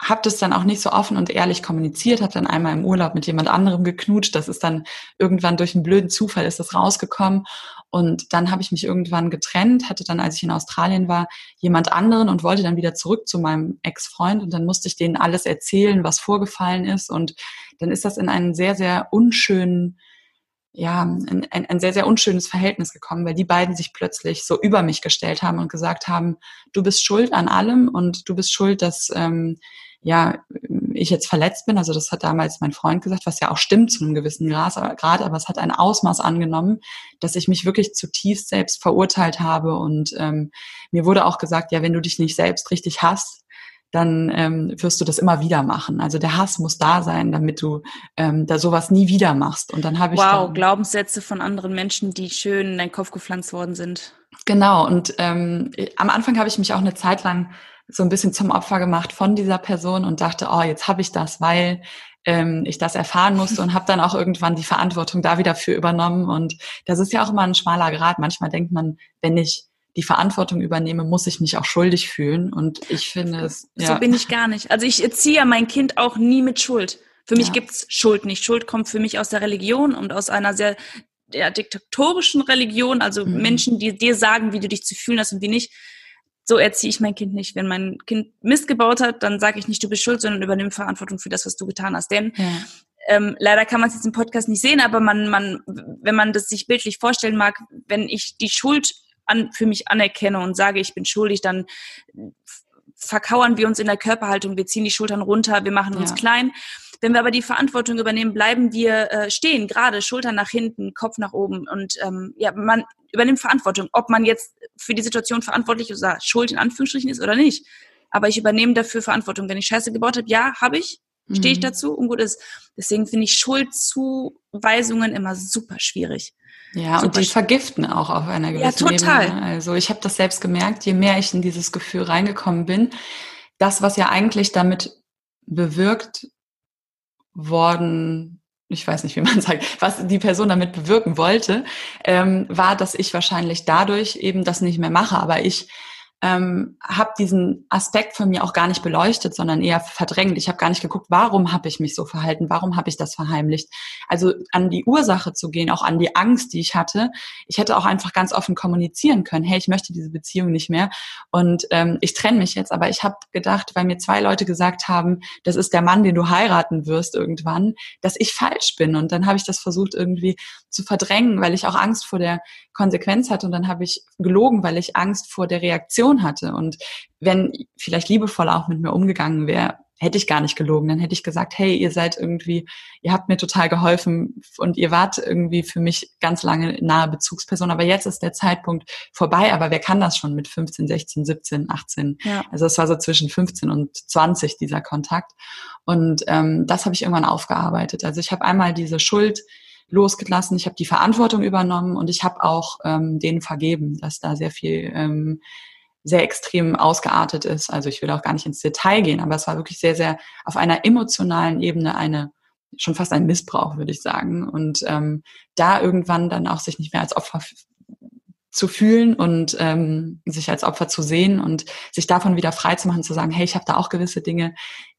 C: habe das dann auch nicht so offen und ehrlich kommuniziert, habe dann einmal im Urlaub mit jemand anderem geknutscht. Das ist dann irgendwann durch einen blöden Zufall ist das rausgekommen. Und dann habe ich mich irgendwann getrennt, hatte dann, als ich in Australien war, jemand anderen und wollte dann wieder zurück zu meinem Ex-Freund. Und dann musste ich denen alles erzählen, was vorgefallen ist. Und dann ist das in einen sehr, sehr unschönen, ja, ein, ein, ein sehr, sehr unschönes Verhältnis gekommen, weil die beiden sich plötzlich so über mich gestellt haben und gesagt haben, du bist schuld an allem und du bist schuld, dass ähm, ja, ich jetzt verletzt bin. Also das hat damals mein Freund gesagt, was ja auch stimmt zu einem gewissen Grad, aber es hat ein Ausmaß angenommen, dass ich mich wirklich zutiefst selbst verurteilt habe. Und ähm, mir wurde auch gesagt, ja, wenn du dich nicht selbst richtig hasst, dann ähm, wirst du das immer wieder machen. Also der Hass muss da sein, damit du ähm, da sowas nie wieder machst. Und dann habe ich
B: wow Glaubenssätze von anderen Menschen, die schön in deinen Kopf gepflanzt worden sind.
C: Genau. Und ähm, am Anfang habe ich mich auch eine Zeit lang so ein bisschen zum Opfer gemacht von dieser Person und dachte, oh, jetzt habe ich das, weil ähm, ich das erfahren musste und habe dann auch irgendwann die Verantwortung da wieder für übernommen. Und das ist ja auch immer ein schmaler Grad. Manchmal denkt man, wenn ich die Verantwortung übernehme, muss ich mich auch schuldig fühlen. Und ich finde es.
B: Ja. So bin ich gar nicht. Also ich erziehe mein Kind auch nie mit Schuld. Für mich ja. gibt's Schuld nicht. Schuld kommt für mich aus der Religion und aus einer sehr der diktatorischen Religion, also mhm. Menschen, die dir sagen, wie du dich zu fühlen hast und wie nicht so erziehe ich mein Kind nicht. Wenn mein Kind Mist gebaut hat, dann sage ich nicht, du bist schuld, sondern übernimm Verantwortung für das, was du getan hast. Denn ja. ähm, leider kann man es jetzt im Podcast nicht sehen, aber man, man, wenn man das sich bildlich vorstellen mag, wenn ich die Schuld an, für mich anerkenne und sage, ich bin schuldig, dann verkauern wir uns in der Körperhaltung, wir ziehen die Schultern runter, wir machen uns ja. klein. Wenn wir aber die Verantwortung übernehmen, bleiben wir äh, stehen, gerade Schultern nach hinten, Kopf nach oben und ähm, ja, man übernimmt Verantwortung, ob man jetzt für die Situation verantwortlich oder schuld in Anführungsstrichen ist oder nicht. Aber ich übernehme dafür Verantwortung. Wenn ich Scheiße gebaut habe, ja, habe ich, stehe ich mhm. dazu und gut ist. Deswegen finde ich Schuldzuweisungen immer super schwierig.
C: Ja, und die vergiften auch auf einer gewissen
B: ja, total.
C: Ebene. Also ich habe das selbst gemerkt, je mehr ich in dieses Gefühl reingekommen bin, das, was ja eigentlich damit bewirkt worden, ich weiß nicht, wie man sagt, was die Person damit bewirken wollte, ähm, war, dass ich wahrscheinlich dadurch eben das nicht mehr mache. Aber ich ähm, habe diesen Aspekt von mir auch gar nicht beleuchtet, sondern eher verdrängt. Ich habe gar nicht geguckt, warum habe ich mich so verhalten, warum habe ich das verheimlicht. Also an die Ursache zu gehen, auch an die Angst, die ich hatte. Ich hätte auch einfach ganz offen kommunizieren können, hey, ich möchte diese Beziehung nicht mehr und ähm, ich trenne mich jetzt. Aber ich habe gedacht, weil mir zwei Leute gesagt haben, das ist der Mann, den du heiraten wirst irgendwann, dass ich falsch bin. Und dann habe ich das versucht irgendwie zu verdrängen, weil ich auch Angst vor der Konsequenz hatte. Und dann habe ich gelogen, weil ich Angst vor der Reaktion hatte. Und wenn vielleicht liebevoll auch mit mir umgegangen wäre, hätte ich gar nicht gelogen. Dann hätte ich gesagt, hey, ihr seid irgendwie, ihr habt mir total geholfen und ihr wart irgendwie für mich ganz lange nahe Bezugsperson. Aber jetzt ist der Zeitpunkt vorbei. Aber wer kann das schon mit 15, 16, 17, 18? Ja. Also es war so zwischen 15 und 20 dieser Kontakt. Und ähm, das habe ich irgendwann aufgearbeitet. Also ich habe einmal diese Schuld losgelassen, ich habe die Verantwortung übernommen und ich habe auch ähm, denen vergeben, dass da sehr viel ähm, sehr extrem ausgeartet ist. Also ich will auch gar nicht ins Detail gehen, aber es war wirklich sehr, sehr auf einer emotionalen Ebene eine schon fast ein Missbrauch, würde ich sagen. Und ähm, da irgendwann dann auch sich nicht mehr als Opfer zu fühlen und ähm, sich als Opfer zu sehen und sich davon wieder frei zu machen, zu sagen, hey, ich habe da auch gewisse Dinge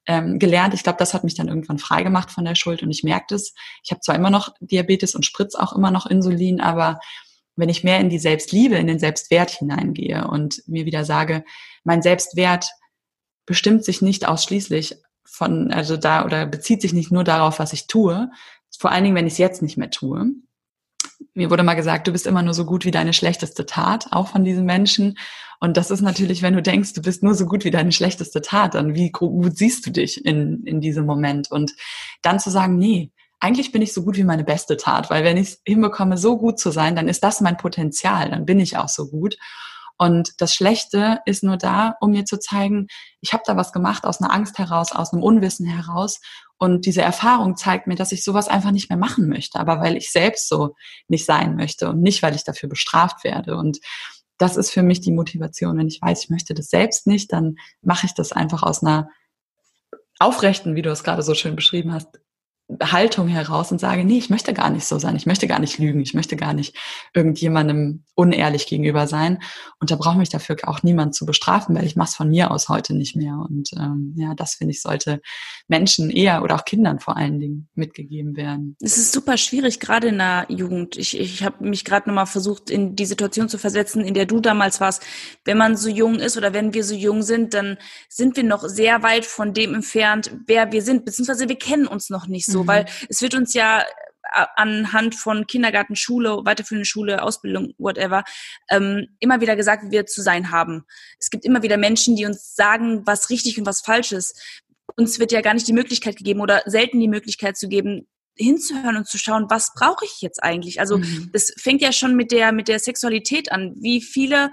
C: ähm, gelernt. Ich glaube, das hat mich dann irgendwann frei gemacht von der Schuld und ich merke das. Ich habe zwar immer noch Diabetes und spritz auch immer noch Insulin, aber wenn ich mehr in die Selbstliebe, in den Selbstwert hineingehe und mir wieder sage, mein Selbstwert bestimmt sich nicht ausschließlich von, also da oder bezieht sich nicht nur darauf, was ich tue, vor allen Dingen, wenn ich es jetzt nicht mehr tue. Mir wurde mal gesagt, du bist immer nur so gut wie deine schlechteste Tat, auch von diesen Menschen. Und das ist natürlich, wenn du denkst, du bist nur so gut wie deine schlechteste Tat, dann wie gut siehst du dich in, in diesem Moment? Und dann zu sagen, nee, eigentlich bin ich so gut wie meine beste Tat, weil wenn ich es hinbekomme, so gut zu sein, dann ist das mein Potenzial, dann bin ich auch so gut. Und das Schlechte ist nur da, um mir zu zeigen, ich habe da was gemacht aus einer Angst heraus, aus einem Unwissen heraus. Und diese Erfahrung zeigt mir, dass ich sowas einfach nicht mehr machen möchte, aber weil ich selbst so nicht sein möchte und nicht, weil ich dafür bestraft werde. Und das ist für mich die Motivation. Wenn ich weiß, ich möchte das selbst nicht, dann mache ich das einfach aus einer aufrechten, wie du es gerade so schön beschrieben hast, Haltung heraus und sage, nee, ich möchte gar nicht so sein, ich möchte gar nicht lügen, ich möchte gar nicht irgendjemandem unehrlich gegenüber sein. Und da braucht mich dafür auch niemand zu bestrafen, weil ich mache es von mir aus heute nicht mehr. Und ähm, ja, das finde ich, sollte Menschen eher oder auch Kindern vor allen Dingen mitgegeben werden.
B: Es ist super schwierig, gerade in der Jugend. Ich, ich habe mich gerade nochmal versucht, in die Situation zu versetzen, in der du damals warst. Wenn man so jung ist oder wenn wir so jung sind, dann sind wir noch sehr weit von dem entfernt, wer wir sind, beziehungsweise wir kennen uns noch nicht so, mhm. weil es wird uns ja anhand von Kindergarten, Schule, weiterführende Schule, Ausbildung, whatever, ähm, immer wieder gesagt, wie wir zu sein haben. Es gibt immer wieder Menschen, die uns sagen, was richtig und was falsch ist. Uns wird ja gar nicht die Möglichkeit gegeben oder selten die Möglichkeit zu geben, hinzuhören und zu schauen, was brauche ich jetzt eigentlich? Also mhm. das fängt ja schon mit der mit der Sexualität an. Wie viele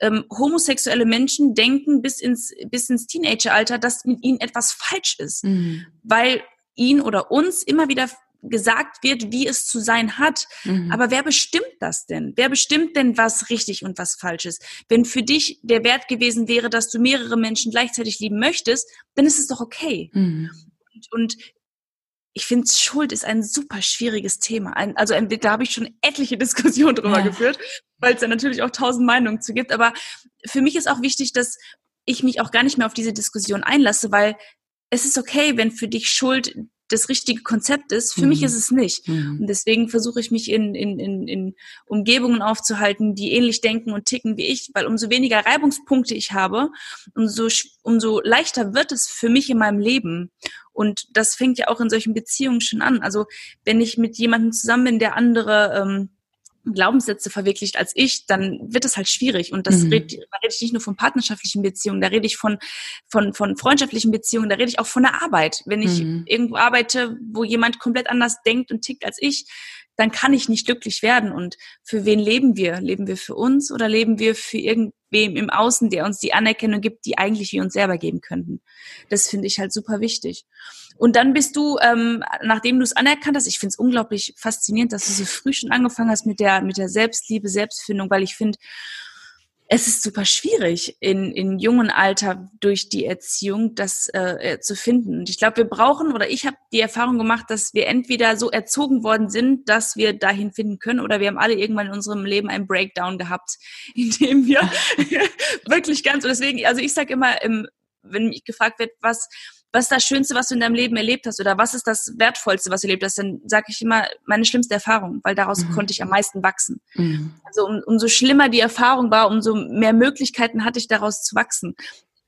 B: ähm, homosexuelle Menschen denken bis ins bis ins Teenageralter, dass mit ihnen etwas falsch ist, mhm. weil ihn oder uns immer wieder gesagt wird, wie es zu sein hat. Mhm. Aber wer bestimmt das denn? Wer bestimmt denn, was richtig und was falsch ist? Wenn für dich der Wert gewesen wäre, dass du mehrere Menschen gleichzeitig lieben möchtest, dann ist es doch okay. Mhm. Und, und ich finde, Schuld ist ein super schwieriges Thema. Ein, also ein, da habe ich schon etliche Diskussionen drüber ja. geführt, weil es da natürlich auch tausend Meinungen zu gibt. Aber für mich ist auch wichtig, dass ich mich auch gar nicht mehr auf diese Diskussion einlasse, weil es ist okay, wenn für dich Schuld das richtige Konzept ist. Für mhm. mich ist es nicht. Mhm. Und deswegen versuche ich mich in, in, in, in Umgebungen aufzuhalten, die ähnlich denken und ticken wie ich, weil umso weniger Reibungspunkte ich habe, umso, umso leichter wird es für mich in meinem Leben. Und das fängt ja auch in solchen Beziehungen schon an. Also wenn ich mit jemandem zusammen bin, der andere ähm, Glaubenssätze verwirklicht als ich, dann wird es halt schwierig. Und das mhm. red, da rede ich nicht nur von partnerschaftlichen Beziehungen, da rede ich von, von, von freundschaftlichen Beziehungen, da rede ich auch von der Arbeit. Wenn ich mhm. irgendwo arbeite, wo jemand komplett anders denkt und tickt als ich, dann kann ich nicht glücklich werden. Und für wen leben wir? Leben wir für uns oder leben wir für irgendwem im Außen, der uns die Anerkennung gibt, die eigentlich wir uns selber geben könnten? Das finde ich halt super wichtig. Und dann bist du, ähm, nachdem du es anerkannt hast, ich finde es unglaublich faszinierend, dass du so früh schon angefangen hast mit der, mit der Selbstliebe, Selbstfindung, weil ich finde, es ist super schwierig in, in jungen Alter durch die Erziehung das äh, äh zu finden. Und ich glaube, wir brauchen oder ich habe die Erfahrung gemacht, dass wir entweder so erzogen worden sind, dass wir dahin finden können, oder wir haben alle irgendwann in unserem Leben einen Breakdown gehabt, in dem wir wirklich ganz und deswegen, also ich sage immer, im, wenn mich gefragt wird, was was ist das Schönste, was du in deinem Leben erlebt hast oder was ist das Wertvollste, was du erlebt hast, dann sage ich immer meine schlimmste Erfahrung, weil daraus mhm. konnte ich am meisten wachsen. Mhm. Also um, umso schlimmer die Erfahrung war, umso mehr Möglichkeiten hatte ich daraus zu wachsen.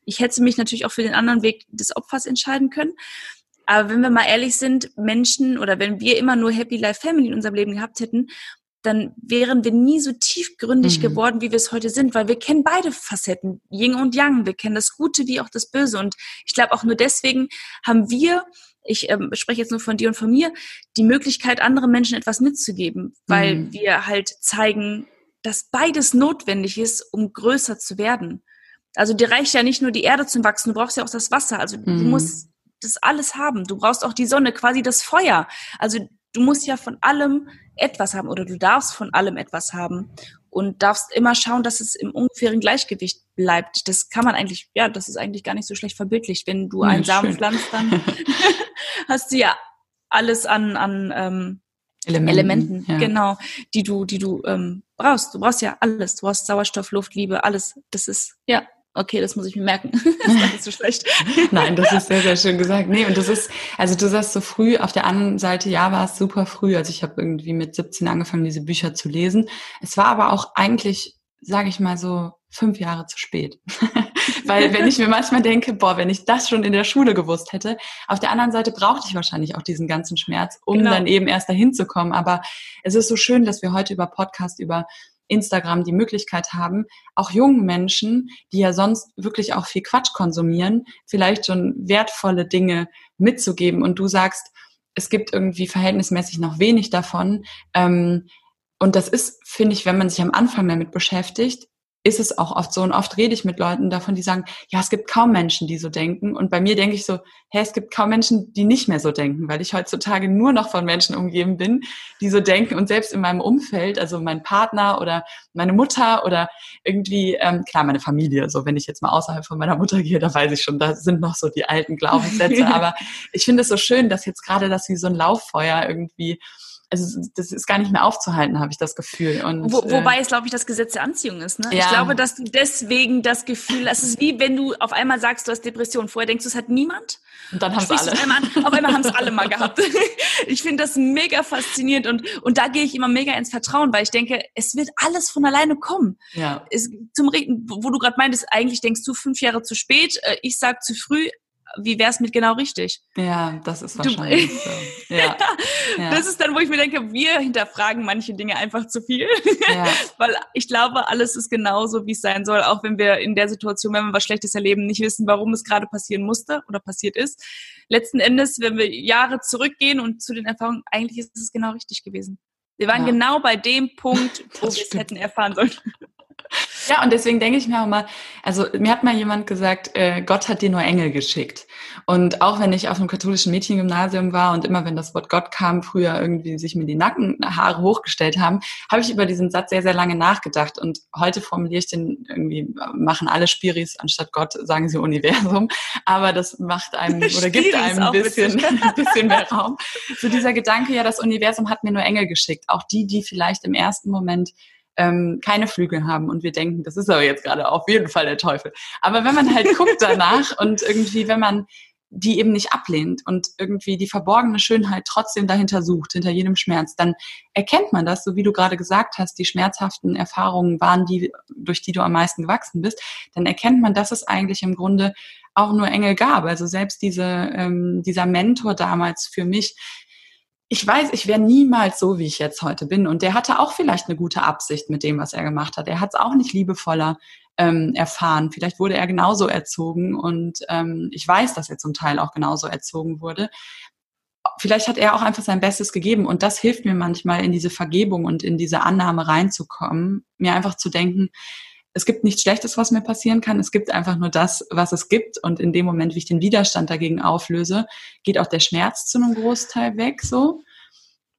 B: Ich hätte mich natürlich auch für den anderen Weg des Opfers entscheiden können. Aber wenn wir mal ehrlich sind, Menschen oder wenn wir immer nur Happy Life Family in unserem Leben gehabt hätten, dann wären wir nie so tiefgründig mhm. geworden, wie wir es heute sind, weil wir kennen beide Facetten, Yin und Yang. Wir kennen das Gute wie auch das Böse. Und ich glaube, auch nur deswegen haben wir, ich ähm, spreche jetzt nur von dir und von mir, die Möglichkeit, anderen Menschen etwas mitzugeben, weil mhm. wir halt zeigen, dass beides notwendig ist, um größer zu werden. Also dir reicht ja nicht nur die Erde zum Wachsen, du brauchst ja auch das Wasser. Also mhm. du musst das alles haben. Du brauchst auch die Sonne, quasi das Feuer. Also du musst ja von allem etwas haben oder du darfst von allem etwas haben und darfst immer schauen, dass es im ungefähren Gleichgewicht bleibt. Das kann man eigentlich, ja, das ist eigentlich gar nicht so schlecht verbildlicht. Wenn du einen ja, Samen pflanzt, dann hast du ja alles an, an ähm, Elementen, Elementen ja. genau, die du, die du ähm, brauchst. Du brauchst ja alles. Du brauchst Sauerstoff, Luft, Liebe, alles. Das ist, ja, Okay, das muss ich mir merken. das ist nicht so schlecht.
C: Nein, das ist sehr, sehr schön gesagt. Nee, und das ist, also du sagst so früh, auf der anderen Seite, ja, war es super früh. Also ich habe irgendwie mit 17 angefangen, diese Bücher zu lesen. Es war aber auch eigentlich, sage ich mal so, fünf Jahre zu spät. Weil wenn ich mir manchmal denke, boah, wenn ich das schon in der Schule gewusst hätte, auf der anderen Seite brauchte ich wahrscheinlich auch diesen ganzen Schmerz, um genau. dann eben erst dahin zu kommen. Aber es ist so schön, dass wir heute über Podcast, über Instagram die Möglichkeit haben, auch jungen Menschen, die ja sonst wirklich auch viel Quatsch konsumieren, vielleicht schon wertvolle Dinge mitzugeben. Und du sagst, es gibt irgendwie verhältnismäßig noch wenig davon. Ähm, und das ist, finde ich, wenn man sich am Anfang damit beschäftigt, ist es auch oft so und oft rede ich mit Leuten davon, die sagen, ja, es gibt kaum Menschen, die so denken. Und bei mir denke ich so, hä, es gibt kaum Menschen, die nicht mehr so denken, weil ich heutzutage nur noch von Menschen umgeben bin, die so denken. Und selbst in meinem Umfeld, also mein Partner oder meine Mutter oder irgendwie, ähm, klar, meine Familie, so wenn ich jetzt mal außerhalb von meiner Mutter gehe, da weiß ich schon, da sind noch so die alten Glaubenssätze. Aber ich finde es so schön, dass jetzt gerade das wie so ein Lauffeuer irgendwie also das ist gar nicht mehr aufzuhalten, habe ich das Gefühl. Und,
B: Wo, äh, wobei es, glaube ich, das Gesetz der Anziehung ist. Ne? Ja. Ich glaube, dass du deswegen das Gefühl, es ist wie wenn du auf einmal sagst, du hast Depression. Vorher denkst du, es hat niemand.
C: Und dann haben es alle.
B: Einmal auf einmal haben es alle mal gehabt. Ich finde das mega faszinierend und, und da gehe ich immer mega ins Vertrauen, weil ich denke, es wird alles von alleine kommen. Ja. Es, zum Reden, wo du gerade meintest, eigentlich denkst du fünf Jahre zu spät, äh, ich sag zu früh, wie wäre es mit genau richtig?
C: Ja, das ist wahrscheinlich du, so. Ja.
B: ja. Das ist dann, wo ich mir denke, wir hinterfragen manche Dinge einfach zu viel. Ja. Weil ich glaube, alles ist genauso, wie es sein soll, auch wenn wir in der Situation, wenn wir was Schlechtes erleben, nicht wissen, warum es gerade passieren musste oder passiert ist. Letzten Endes, wenn wir Jahre zurückgehen und zu den Erfahrungen, eigentlich ist es genau richtig gewesen. Wir waren ja. genau bei dem Punkt, wo wir es hätten erfahren sollen.
C: Ja, und deswegen denke ich mir auch mal, also mir hat mal jemand gesagt, äh, Gott hat dir nur Engel geschickt. Und auch wenn ich auf einem katholischen Mädchengymnasium war und immer wenn das Wort Gott kam, früher irgendwie sich mir die Nackenhaare hochgestellt haben, habe ich über diesen Satz sehr, sehr lange nachgedacht. Und heute formuliere ich den irgendwie, machen alle Spiris anstatt Gott, sagen sie Universum. Aber das macht einem oder gibt einem ein bisschen, ein bisschen mehr Raum. So dieser Gedanke, ja, das Universum hat mir nur Engel geschickt. Auch die, die vielleicht im ersten Moment ähm, keine Flügel haben und wir denken, das ist aber jetzt gerade auf jeden Fall der Teufel. Aber wenn man halt guckt danach und irgendwie, wenn man die eben nicht ablehnt und irgendwie die verborgene Schönheit trotzdem dahinter sucht, hinter jedem Schmerz, dann erkennt man das, so wie du gerade gesagt hast, die schmerzhaften Erfahrungen waren die, durch die du am meisten gewachsen bist, dann erkennt man, dass es eigentlich im Grunde auch nur Engel gab. Also selbst diese, ähm, dieser Mentor damals für mich, ich weiß, ich wäre niemals so, wie ich jetzt heute bin. Und der hatte auch vielleicht eine gute Absicht mit dem, was er gemacht hat. Er hat es auch nicht liebevoller ähm, erfahren. Vielleicht wurde er genauso erzogen und ähm, ich weiß, dass er zum Teil auch genauso erzogen wurde. Vielleicht hat er auch einfach sein Bestes gegeben und das hilft mir manchmal in diese Vergebung und in diese Annahme reinzukommen, mir einfach zu denken, es gibt nichts Schlechtes, was mir passieren kann. Es gibt einfach nur das, was es gibt. Und in dem Moment, wie ich den Widerstand dagegen auflöse, geht auch der Schmerz zu einem Großteil weg, so.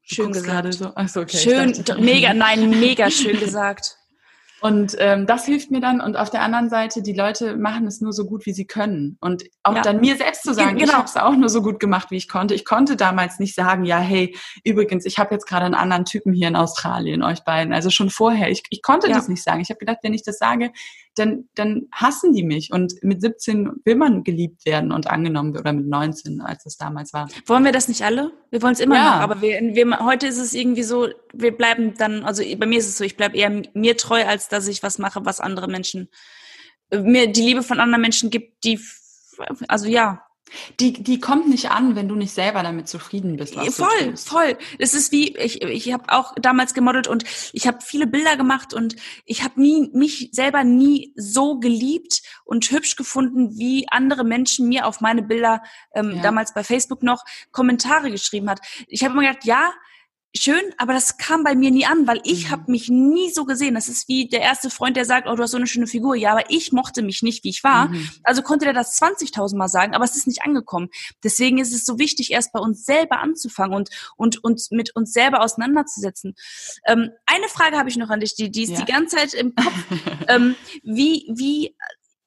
B: Schön gesagt.
C: So. Achso, okay.
B: Schön, mega, nein, mega schön gesagt.
C: Und ähm, das hilft mir dann. Und auf der anderen Seite, die Leute machen es nur so gut, wie sie können. Und auch ja. dann mir selbst zu sagen, genau. ich habe es auch nur so gut gemacht, wie ich konnte. Ich konnte damals nicht sagen, ja, hey, übrigens, ich habe jetzt gerade einen anderen Typen hier in Australien, euch beiden. Also schon vorher. Ich, ich konnte ja. das nicht sagen. Ich habe gedacht, wenn ich das sage, dann, dann hassen die mich. Und mit 17 will man geliebt werden und angenommen oder mit 19, als es damals war.
B: Wollen wir das nicht alle? Wir wollen es immer ja. noch, aber wir, wir, heute ist es irgendwie so, wir bleiben dann, also bei mir ist es so, ich bleibe eher mir treu, als dass ich was mache, was andere Menschen, mir die Liebe von anderen Menschen gibt, die, also ja,
C: die, die kommt nicht an, wenn du nicht selber damit zufrieden bist.
B: Was voll, voll. Es ist wie, ich, ich habe auch damals gemodelt und ich habe viele Bilder gemacht und ich habe nie mich selber nie so geliebt und hübsch gefunden, wie andere Menschen mir auf meine Bilder ähm, ja. damals bei Facebook noch Kommentare geschrieben hat. Ich habe immer gedacht, ja, schön, aber das kam bei mir nie an, weil ich mhm. habe mich nie so gesehen. Das ist wie der erste Freund, der sagt, oh, du hast so eine schöne Figur. Ja, aber ich mochte mich nicht, wie ich war. Mhm. Also konnte der das 20.000 Mal sagen, aber es ist nicht angekommen. Deswegen ist es so wichtig, erst bei uns selber anzufangen und, und uns mit uns selber auseinanderzusetzen. Ähm, eine Frage habe ich noch an dich, die, die ist ja. die ganze Zeit im Kopf. ähm, wie, wie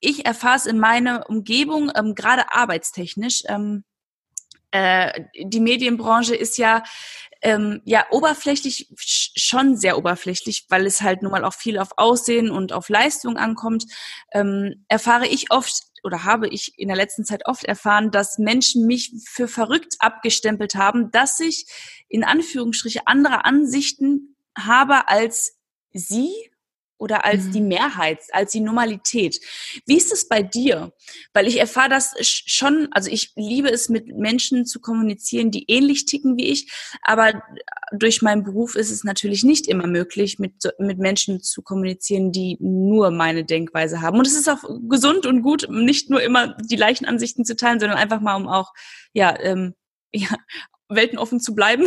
B: ich erfahre es in meiner Umgebung, ähm, gerade arbeitstechnisch, ähm, äh, die Medienbranche ist ja ähm, ja oberflächlich schon sehr oberflächlich, weil es halt nun mal auch viel auf Aussehen und auf Leistung ankommt, ähm, erfahre ich oft oder habe ich in der letzten Zeit oft erfahren, dass Menschen mich für verrückt abgestempelt haben, dass ich in Anführungsstriche andere Ansichten habe als sie oder als mhm. die Mehrheit, als die Normalität. Wie ist es bei dir? Weil ich erfahre das schon, also ich liebe es, mit Menschen zu kommunizieren, die ähnlich ticken wie ich, aber durch meinen Beruf ist es natürlich nicht immer möglich, mit, mit Menschen zu kommunizieren, die nur meine Denkweise haben. Und es ist auch gesund und gut, nicht nur immer die gleichen Ansichten zu teilen, sondern einfach mal, um auch, ja, ähm, ja, weltenoffen zu bleiben.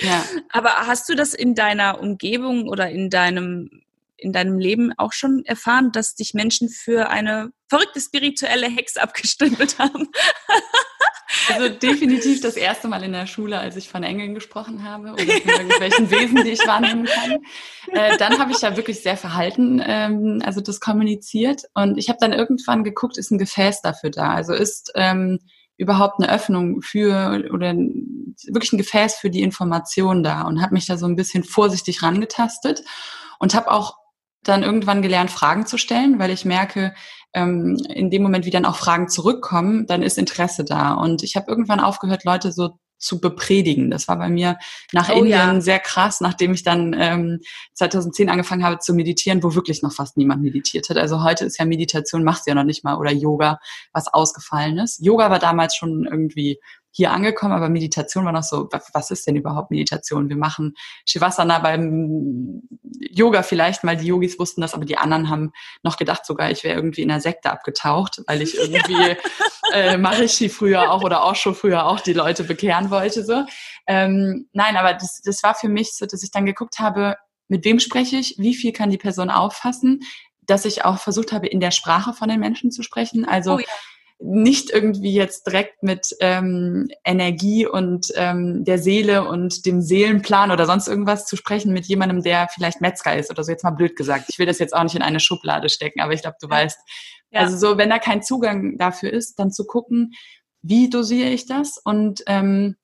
B: Ja. Aber hast du das in deiner Umgebung oder in deinem in deinem Leben auch schon erfahren, dass dich Menschen für eine verrückte spirituelle Hexe abgestempelt haben?
C: Also definitiv das erste Mal in der Schule, als ich von Engeln gesprochen habe oder von irgendwelchen Wesen, die ich wahrnehmen kann. Äh, dann habe ich ja wirklich sehr verhalten, ähm, also das kommuniziert. Und ich habe dann irgendwann geguckt, ist ein Gefäß dafür da? Also ist ähm, überhaupt eine Öffnung für oder wirklich ein Gefäß für die Information da? Und habe mich da so ein bisschen vorsichtig rangetastet und habe auch dann irgendwann gelernt, Fragen zu stellen, weil ich merke, ähm, in dem Moment, wie dann auch Fragen zurückkommen, dann ist Interesse da. Und ich habe irgendwann aufgehört, Leute so zu bepredigen. Das war bei mir nach oh, Indien ja. sehr krass, nachdem ich dann ähm, 2010 angefangen habe zu meditieren, wo wirklich noch fast niemand meditiert hat. Also heute ist ja Meditation, machst du ja noch nicht mal, oder Yoga, was ausgefallen ist. Yoga war damals schon irgendwie hier angekommen, aber Meditation war noch so, was ist denn überhaupt Meditation? Wir machen Shavasana beim Yoga vielleicht mal, die Yogis wussten das, aber die anderen haben noch gedacht sogar, ich wäre irgendwie in der Sekte abgetaucht, weil ich irgendwie ja. äh, Marishi früher auch oder Osho früher auch die Leute bekehren wollte. So. Ähm, nein, aber das, das war für mich so, dass ich dann geguckt habe, mit wem spreche ich, wie viel kann die Person auffassen, dass ich auch versucht habe, in der Sprache von den Menschen zu sprechen. Also oh ja nicht irgendwie jetzt direkt mit ähm, Energie und ähm, der Seele und dem Seelenplan oder sonst irgendwas zu sprechen mit jemandem, der vielleicht Metzger ist oder so, jetzt mal blöd gesagt. Ich will das jetzt auch nicht in eine Schublade stecken, aber ich glaube, du weißt. Ja. Also so, wenn da kein Zugang dafür ist, dann zu gucken, wie dosiere ich das und ähm,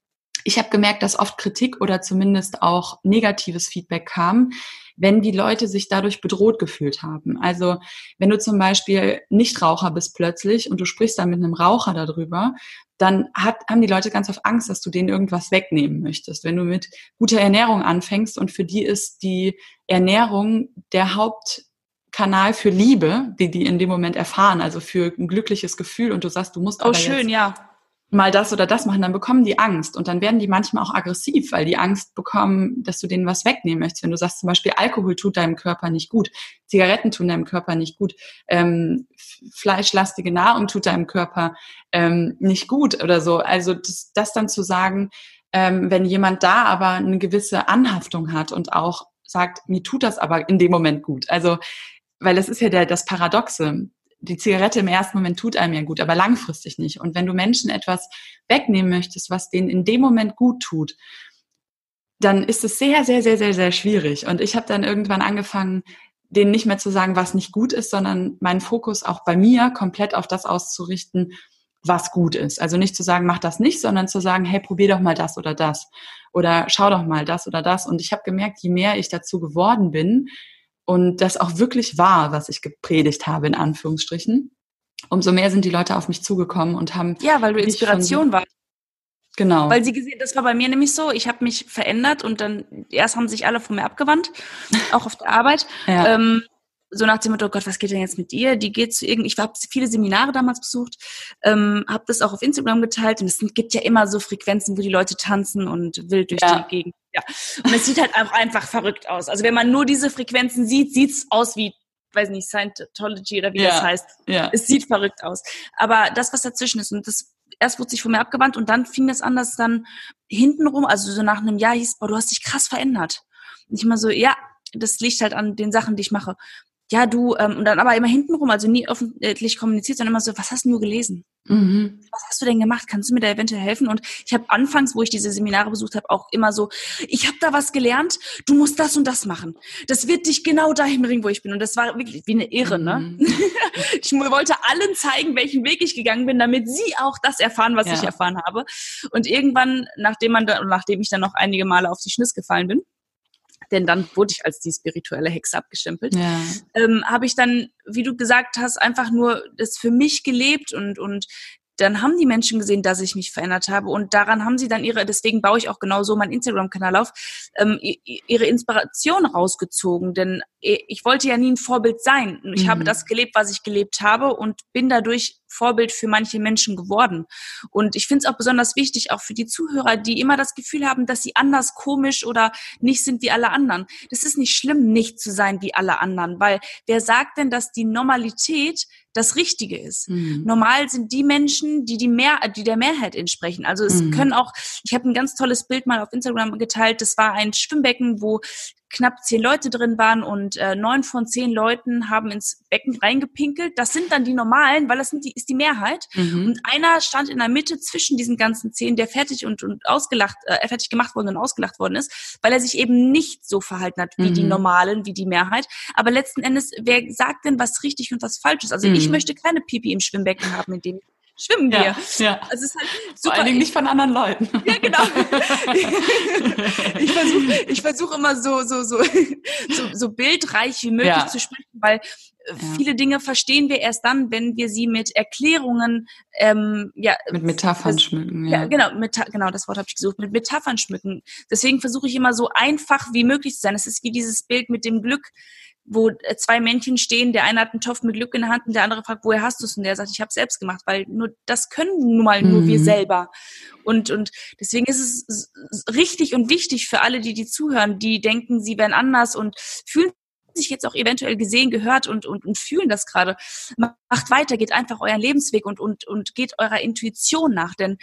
C: ich habe gemerkt, dass oft Kritik oder zumindest auch negatives Feedback kam, wenn die Leute sich dadurch bedroht gefühlt haben. Also wenn du zum Beispiel Nichtraucher bist plötzlich und du sprichst dann mit einem Raucher darüber, dann hat, haben die Leute ganz oft Angst, dass du denen irgendwas wegnehmen möchtest. Wenn du mit guter Ernährung anfängst und für die ist die Ernährung der Hauptkanal für Liebe, die die in dem Moment erfahren, also für ein glückliches Gefühl und du sagst, du musst
B: oh, aber schön, ja
C: mal das oder das machen, dann bekommen die Angst und dann werden die manchmal auch aggressiv, weil die Angst bekommen, dass du denen was wegnehmen möchtest. Wenn du sagst zum Beispiel, Alkohol tut deinem Körper nicht gut, Zigaretten tun deinem Körper nicht gut, ähm, fleischlastige Nahrung tut deinem Körper ähm, nicht gut oder so. Also das, das dann zu sagen, ähm, wenn jemand da aber eine gewisse Anhaftung hat und auch sagt, mir tut das aber in dem Moment gut. Also weil das ist ja der, das Paradoxe. Die Zigarette im ersten Moment tut einem ja gut, aber langfristig nicht. Und wenn du Menschen etwas wegnehmen möchtest, was denen in dem Moment gut tut, dann ist es sehr, sehr, sehr, sehr, sehr schwierig. Und ich habe dann irgendwann angefangen, denen nicht mehr zu sagen, was nicht gut ist, sondern meinen Fokus auch bei mir komplett auf das auszurichten, was gut ist. Also nicht zu sagen, mach das nicht, sondern zu sagen, hey, probier doch mal das oder das. Oder schau doch mal das oder das. Und ich habe gemerkt, je mehr ich dazu geworden bin und das auch wirklich war, was ich gepredigt habe, in Anführungsstrichen, umso mehr sind die Leute auf mich zugekommen und haben.
B: Ja, weil du Inspiration warst.
C: Genau.
B: Weil sie gesehen, das war bei mir nämlich so, ich habe mich verändert und dann erst haben sich alle von mir abgewandt, auch auf der Arbeit. Ja. Ähm, so nach dem Motto, oh Gott, was geht denn jetzt mit ihr? Die geht zu irgendwie, ich habe viele Seminare damals besucht, ähm, habe das auch auf Instagram geteilt und es gibt ja immer so Frequenzen, wo die Leute tanzen und wild durch ja. die Gegend. Ja. Und es sieht halt auch einfach verrückt aus. Also wenn man nur diese Frequenzen sieht, sieht's aus wie weiß nicht, Scientology oder wie ja. das heißt. Ja. Es sieht verrückt aus. Aber das, was dazwischen ist, und das erst wurde sich von mir abgewandt und dann fing das an, dass dann hintenrum, also so nach einem Jahr hieß, boah, du hast dich krass verändert. Und ich immer so, ja, das liegt halt an den Sachen, die ich mache. Ja, du, ähm, und dann aber immer hintenrum, also nie öffentlich kommuniziert, sondern immer so, was hast du nur gelesen? Mhm. Was hast du denn gemacht? Kannst du mir da eventuell helfen? Und ich habe anfangs, wo ich diese Seminare besucht habe, auch immer so, ich habe da was gelernt, du musst das und das machen. Das wird dich genau dahin bringen, wo ich bin. Und das war wirklich wie eine Irre, ne? Mhm. ich wollte allen zeigen, welchen Weg ich gegangen bin, damit sie auch das erfahren, was ja. ich erfahren habe. Und irgendwann, nachdem man da, nachdem ich dann noch einige Male auf die Schniss gefallen bin, denn dann wurde ich als die spirituelle Hexe abgestempelt, ja. ähm, habe ich dann, wie du gesagt hast, einfach nur das für mich gelebt und, und dann haben die Menschen gesehen, dass ich mich verändert habe und daran haben sie dann ihre, deswegen baue ich auch genau so meinen Instagram-Kanal auf, ähm, ihre Inspiration rausgezogen, denn ich wollte ja nie ein Vorbild sein. Ich mhm. habe das gelebt, was ich gelebt habe und bin dadurch Vorbild für manche Menschen geworden. Und ich finde es auch besonders wichtig, auch für die Zuhörer, die immer das Gefühl haben, dass sie anders, komisch oder nicht sind wie alle anderen. Das ist nicht schlimm, nicht zu sein wie alle anderen, weil wer sagt denn, dass die Normalität das Richtige ist. Mhm. Normal sind die Menschen, die die mehr, die der Mehrheit entsprechen. Also es mhm. können auch, ich habe ein ganz tolles Bild mal auf Instagram geteilt. Das war ein Schwimmbecken, wo knapp zehn Leute drin waren und äh, neun von zehn Leuten haben ins Becken reingepinkelt. Das sind dann die normalen, weil das sind die, ist die Mehrheit. Mhm. Und einer stand in der Mitte zwischen diesen ganzen zehn, der fertig und, und ausgelacht, äh, fertig gemacht worden und ausgelacht worden ist, weil er sich eben nicht so verhalten hat wie mhm. die normalen, wie die Mehrheit. Aber letzten Endes, wer sagt denn, was richtig und was falsch ist? Also mhm. ich möchte keine Pipi im Schwimmbecken haben, in dem schwimmen gehe. Ja, ja.
C: Also es ist halt super. Vor allen Dingen nicht von anderen Leuten.
B: Ja, genau. ich versuche ich versuch immer so, so, so, so, so bildreich wie möglich ja. zu sprechen, weil äh, viele Dinge verstehen wir erst dann, wenn wir sie mit Erklärungen, ähm, ja,
C: mit Metaphern das, schmücken.
B: Ja, ja genau, Meta genau, das Wort habe ich gesucht, mit Metaphern schmücken. Deswegen versuche ich immer so einfach wie möglich zu sein. Es ist wie dieses Bild mit dem Glück wo äh, zwei Männchen stehen, der eine hat einen Topf mit Glück in der Hand und der andere fragt, woher hast du es? Und der sagt, ich habe es selbst gemacht, weil nur das können nun mal mhm. nur wir mhm. selber. Und und deswegen ist es richtig und wichtig für alle, die die zuhören, die denken, sie wären anders und fühlen sich jetzt auch eventuell gesehen, gehört und, und, und fühlen das gerade. Macht weiter, geht einfach euren Lebensweg und, und, und geht eurer Intuition nach, denn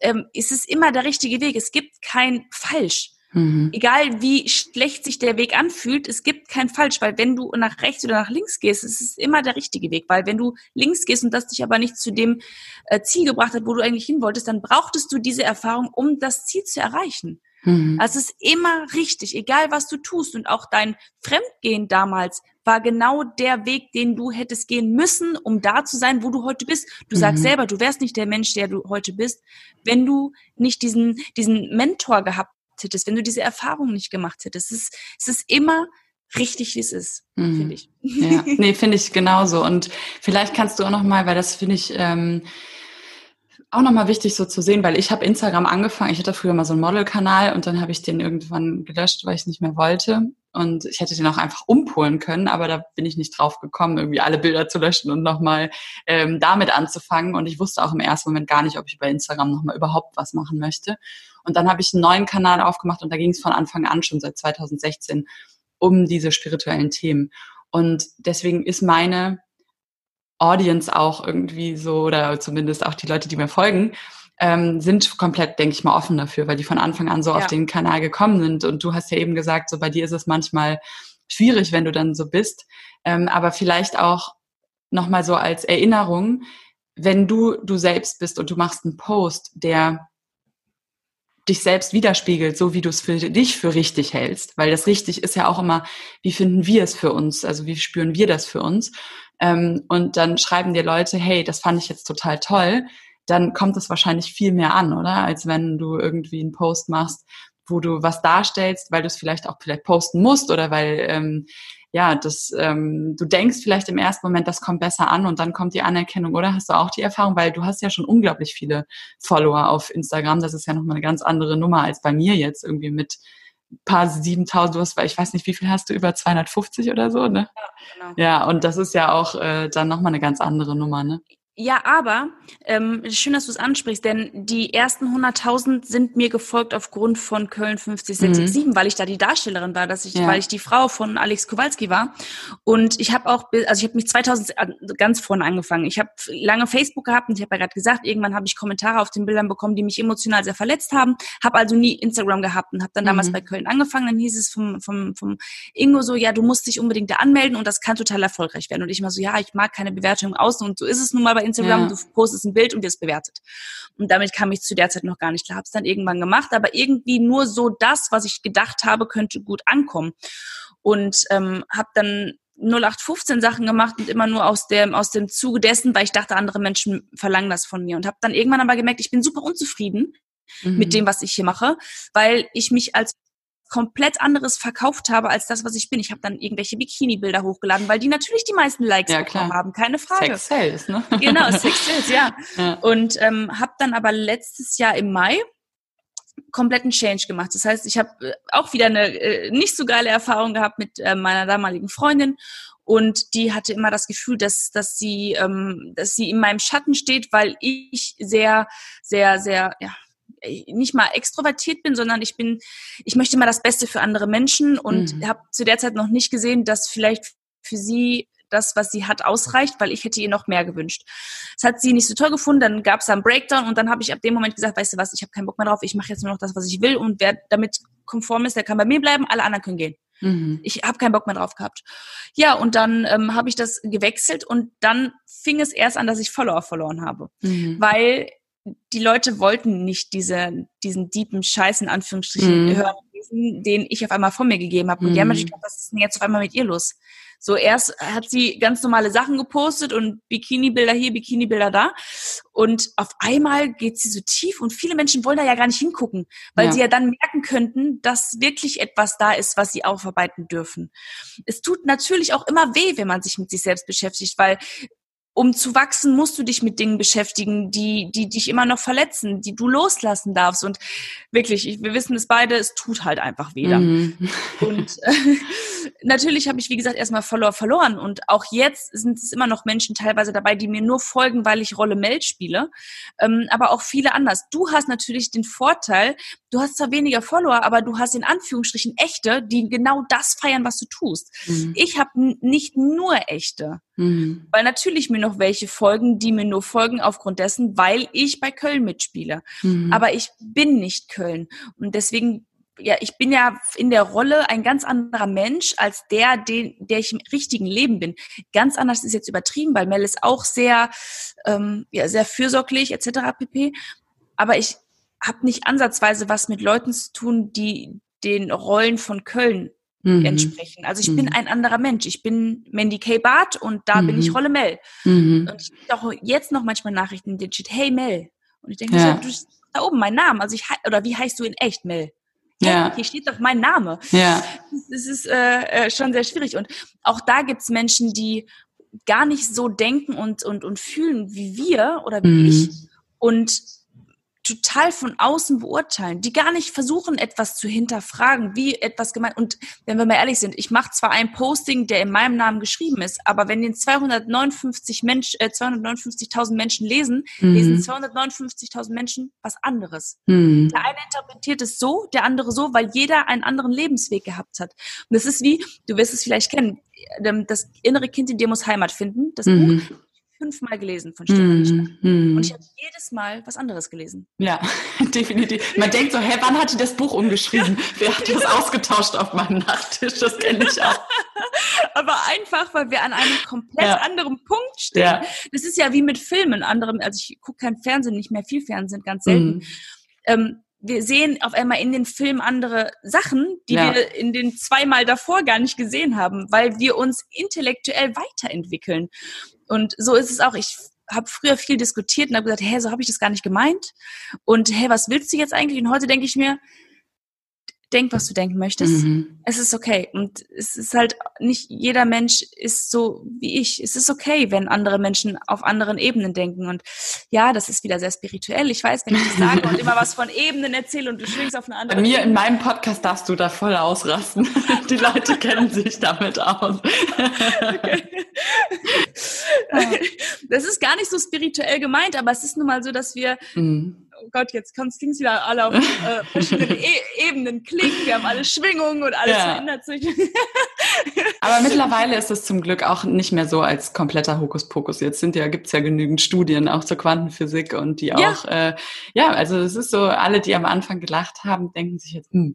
B: ähm, es ist immer der richtige Weg. Es gibt kein Falsch. Mhm. Egal wie schlecht sich der Weg anfühlt, es gibt kein Falsch, weil wenn du nach rechts oder nach links gehst, es ist immer der richtige Weg, weil wenn du links gehst und das dich aber nicht zu dem äh, Ziel gebracht hat, wo du eigentlich hin wolltest, dann brauchtest du diese Erfahrung, um das Ziel zu erreichen. Mhm. Also es ist immer richtig, egal was du tust und auch dein Fremdgehen damals war genau der Weg, den du hättest gehen müssen, um da zu sein, wo du heute bist. Du mhm. sagst selber, du wärst nicht der Mensch, der du heute bist, wenn du nicht diesen, diesen Mentor gehabt hättest, wenn du diese Erfahrung nicht gemacht hättest. Es ist, es ist immer richtig, wie es ist, mhm. finde ich.
C: Ja, nee, finde ich genauso. Und vielleicht kannst du auch noch mal, weil das finde ich ähm, auch nochmal wichtig so zu sehen, weil ich habe Instagram angefangen. Ich hatte früher mal so einen Modelkanal und dann habe ich den irgendwann gelöscht, weil ich nicht mehr wollte. Und ich hätte den auch einfach umpolen können, aber da bin ich nicht drauf gekommen, irgendwie alle Bilder zu löschen und nochmal ähm, damit anzufangen. Und ich wusste auch im ersten Moment gar nicht, ob ich bei Instagram nochmal überhaupt was machen möchte. Und dann habe ich einen neuen Kanal aufgemacht und da ging es von Anfang an schon seit 2016 um diese spirituellen Themen. Und deswegen ist meine Audience auch irgendwie so, oder zumindest auch die Leute, die mir folgen, ähm, sind komplett, denke ich mal, offen dafür, weil die von Anfang an so ja. auf den Kanal gekommen sind. Und du hast ja eben gesagt, so bei dir ist es manchmal schwierig, wenn du dann so bist. Ähm, aber vielleicht auch nochmal so als Erinnerung, wenn du du selbst bist und du machst einen Post, der dich selbst widerspiegelt, so wie du es für dich für richtig hältst, weil das richtig ist ja auch immer, wie finden wir es für uns, also wie spüren wir das für uns. Ähm, und dann schreiben dir Leute, hey, das fand ich jetzt total toll, dann kommt es wahrscheinlich viel mehr an, oder? Als wenn du irgendwie einen Post machst, wo du was darstellst, weil du es vielleicht auch vielleicht posten musst oder weil ähm, ja, das, ähm, du denkst vielleicht im ersten Moment, das kommt besser an und dann kommt die Anerkennung, oder hast du auch die Erfahrung, weil du hast ja schon unglaublich viele Follower auf Instagram, das ist ja nochmal eine ganz andere Nummer als bei mir jetzt irgendwie mit paar 7000, du hast, ich weiß nicht, wie viel hast du, über 250 oder so, ne? Ja, genau. Ja, und das ist ja auch äh, dann nochmal eine ganz andere Nummer, ne?
B: Ja, aber ähm, schön, dass du es ansprichst, denn die ersten 100.000 sind mir gefolgt aufgrund von Köln 50667, mhm. weil ich da die Darstellerin war, dass ich, ja. weil ich die Frau von Alex Kowalski war. Und ich habe auch, also ich habe mich 2000 ganz vorne angefangen. Ich habe lange Facebook gehabt und ich habe ja gerade gesagt, irgendwann habe ich Kommentare auf den Bildern bekommen, die mich emotional sehr verletzt haben. Habe also nie Instagram gehabt und habe dann damals mhm. bei Köln angefangen. Dann hieß es vom, vom, vom Ingo so, ja, du musst dich unbedingt da anmelden und das kann total erfolgreich werden. Und ich mal so, ja, ich mag keine Bewertung außen und so ist es nun mal bei Instagram, ja. du postest ein Bild und wirst bewertet. Und damit kam ich zu der Zeit noch gar nicht klar. Habe es dann irgendwann gemacht, aber irgendwie nur so das, was ich gedacht habe, könnte gut ankommen. Und ähm, habe dann 0815 Sachen gemacht und immer nur aus dem aus dem Zuge dessen, weil ich dachte, andere Menschen verlangen das von mir und habe dann irgendwann aber gemerkt, ich bin super unzufrieden mhm. mit dem, was ich hier mache, weil ich mich als komplett anderes verkauft habe als das, was ich bin. Ich habe dann irgendwelche Bikini-Bilder hochgeladen, weil die natürlich die meisten Likes ja, bekommen haben, keine Frage.
C: Sex Sales, ne?
B: Genau, Sex Sales, ja. ja. Und ähm, habe dann aber letztes Jahr im Mai kompletten Change gemacht. Das heißt, ich habe äh, auch wieder eine äh, nicht so geile Erfahrung gehabt mit äh, meiner damaligen Freundin und die hatte immer das Gefühl, dass dass sie ähm, dass sie in meinem Schatten steht, weil ich sehr sehr sehr ja nicht mal extrovertiert bin, sondern ich bin, ich möchte immer das Beste für andere Menschen und mhm. habe zu der Zeit noch nicht gesehen, dass vielleicht für sie das, was sie hat, ausreicht, weil ich hätte ihr noch mehr gewünscht. Das hat sie nicht so toll gefunden, dann gab es einen Breakdown und dann habe ich ab dem Moment gesagt, weißt du was, ich habe keinen Bock mehr drauf, ich mache jetzt nur noch das, was ich will und wer damit konform ist, der kann bei mir bleiben, alle anderen können gehen. Mhm. Ich habe keinen Bock mehr drauf gehabt. Ja, und dann ähm, habe ich das gewechselt und dann fing es erst an, dass ich Follower verloren habe. Mhm. Weil die Leute wollten nicht diese, diesen deepen Scheiß in Anführungsstrichen mhm. hören, den ich auf einmal von mir gegeben habe. Und mhm. die haben natürlich gedacht, was ist denn jetzt auf einmal mit ihr los? So erst hat sie ganz normale Sachen gepostet und Bikini-Bilder hier, Bikini-Bilder da. Und auf einmal geht sie so tief und viele Menschen wollen da ja gar nicht hingucken, weil ja. sie ja dann merken könnten, dass wirklich etwas da ist, was sie aufarbeiten dürfen. Es tut natürlich auch immer weh, wenn man sich mit sich selbst beschäftigt, weil um zu wachsen, musst du dich mit Dingen beschäftigen, die, die dich immer noch verletzen, die du loslassen darfst. Und wirklich, ich, wir wissen es beide, es tut halt einfach weh. Mhm. Und äh, natürlich habe ich, wie gesagt, erstmal Follower verloren. Und auch jetzt sind es immer noch Menschen teilweise dabei, die mir nur folgen, weil ich Rolle Meld spiele. Ähm, aber auch viele anders. Du hast natürlich den Vorteil, du hast zwar weniger Follower, aber du hast in Anführungsstrichen echte, die genau das feiern, was du tust. Mhm. Ich habe nicht nur echte. Mhm. Weil natürlich mir noch welche folgen, die mir nur folgen aufgrund dessen, weil ich bei Köln mitspiele. Mhm. Aber ich bin nicht Köln. Und deswegen, ja, ich bin ja in der Rolle ein ganz anderer Mensch als der, den, der ich im richtigen Leben bin. Ganz anders ist jetzt übertrieben, weil Mel ist auch sehr, ähm, ja, sehr fürsorglich etc. pp. Aber ich habe nicht ansatzweise was mit Leuten zu tun, die den Rollen von Köln mhm. entsprechen. Also ich mhm. bin ein anderer Mensch. Ich bin Mandy K. Barth und da mhm. bin ich mhm. Rolle Mel. Mhm. Und ich kriege auch jetzt noch manchmal Nachrichten, die steht, hey Mel. Und ich denke, ja. du da oben mein Name. Also ich oder wie heißt du in echt Mel? Hey, ja. Hier steht doch mein Name.
C: Ja.
B: Das ist äh, äh, schon sehr schwierig. Und auch da gibt's Menschen, die gar nicht so denken und, und, und fühlen wie wir oder wie mhm. ich. Und total von außen beurteilen, die gar nicht versuchen, etwas zu hinterfragen, wie etwas gemeint. Und wenn wir mal ehrlich sind, ich mache zwar ein Posting, der in meinem Namen geschrieben ist, aber wenn den 259 Mensch, äh, 259.000 Menschen lesen, mhm. lesen 259.000 Menschen was anderes. Mhm. Der eine interpretiert es so, der andere so, weil jeder einen anderen Lebensweg gehabt hat. Und das ist wie, du wirst es vielleicht kennen, ähm, das innere Kind in dir muss Heimat finden. Das mhm. Buch fünfmal gelesen von Stefanie Stahl. Mm, Und ich habe jedes Mal was anderes gelesen.
C: Ja, definitiv. Man denkt so, hä, wann hat die das Buch umgeschrieben? Wer hat das ausgetauscht auf meinem Nachttisch? Das kenne ich auch.
B: Aber einfach, weil wir an einem komplett ja. anderen Punkt stehen. Ja. Das ist ja wie mit Filmen, anderem, also ich gucke kein Fernsehen, nicht mehr viel Fernsehen, ganz selten. Mm. Ähm, wir sehen auf einmal in den Film andere Sachen, die ja. wir in den zweimal davor gar nicht gesehen haben, weil wir uns intellektuell weiterentwickeln. Und so ist es auch. Ich habe früher viel diskutiert und habe gesagt, hä, so habe ich das gar nicht gemeint. Und hä, was willst du jetzt eigentlich? Und heute denke ich mir, denk, was du denken möchtest. Mhm. Es ist okay. Und es ist halt, nicht jeder Mensch ist so wie ich. Es ist okay, wenn andere Menschen auf anderen Ebenen denken. Und ja, das ist wieder sehr spirituell. Ich weiß, wenn ich das sage und immer was von Ebenen erzähle und du schwingst auf eine andere
C: Bei mir Ebene. in meinem Podcast darfst du da voll ausrasten. Die Leute kennen sich damit aus. Okay.
B: Das ist gar nicht so spirituell gemeint, aber es ist nun mal so, dass wir mhm oh Gott, jetzt kannst Dings wieder alle auf äh, verschiedenen e Ebenen klingen, wir haben alle Schwingungen und alles ja. verändert sich.
C: Aber mittlerweile ist es zum Glück auch nicht mehr so als kompletter Hokuspokus. Jetzt sind ja, gibt's ja genügend Studien auch zur Quantenphysik und die ja. auch, äh, ja, also es ist so, alle, die am Anfang gelacht haben, denken sich jetzt, hm,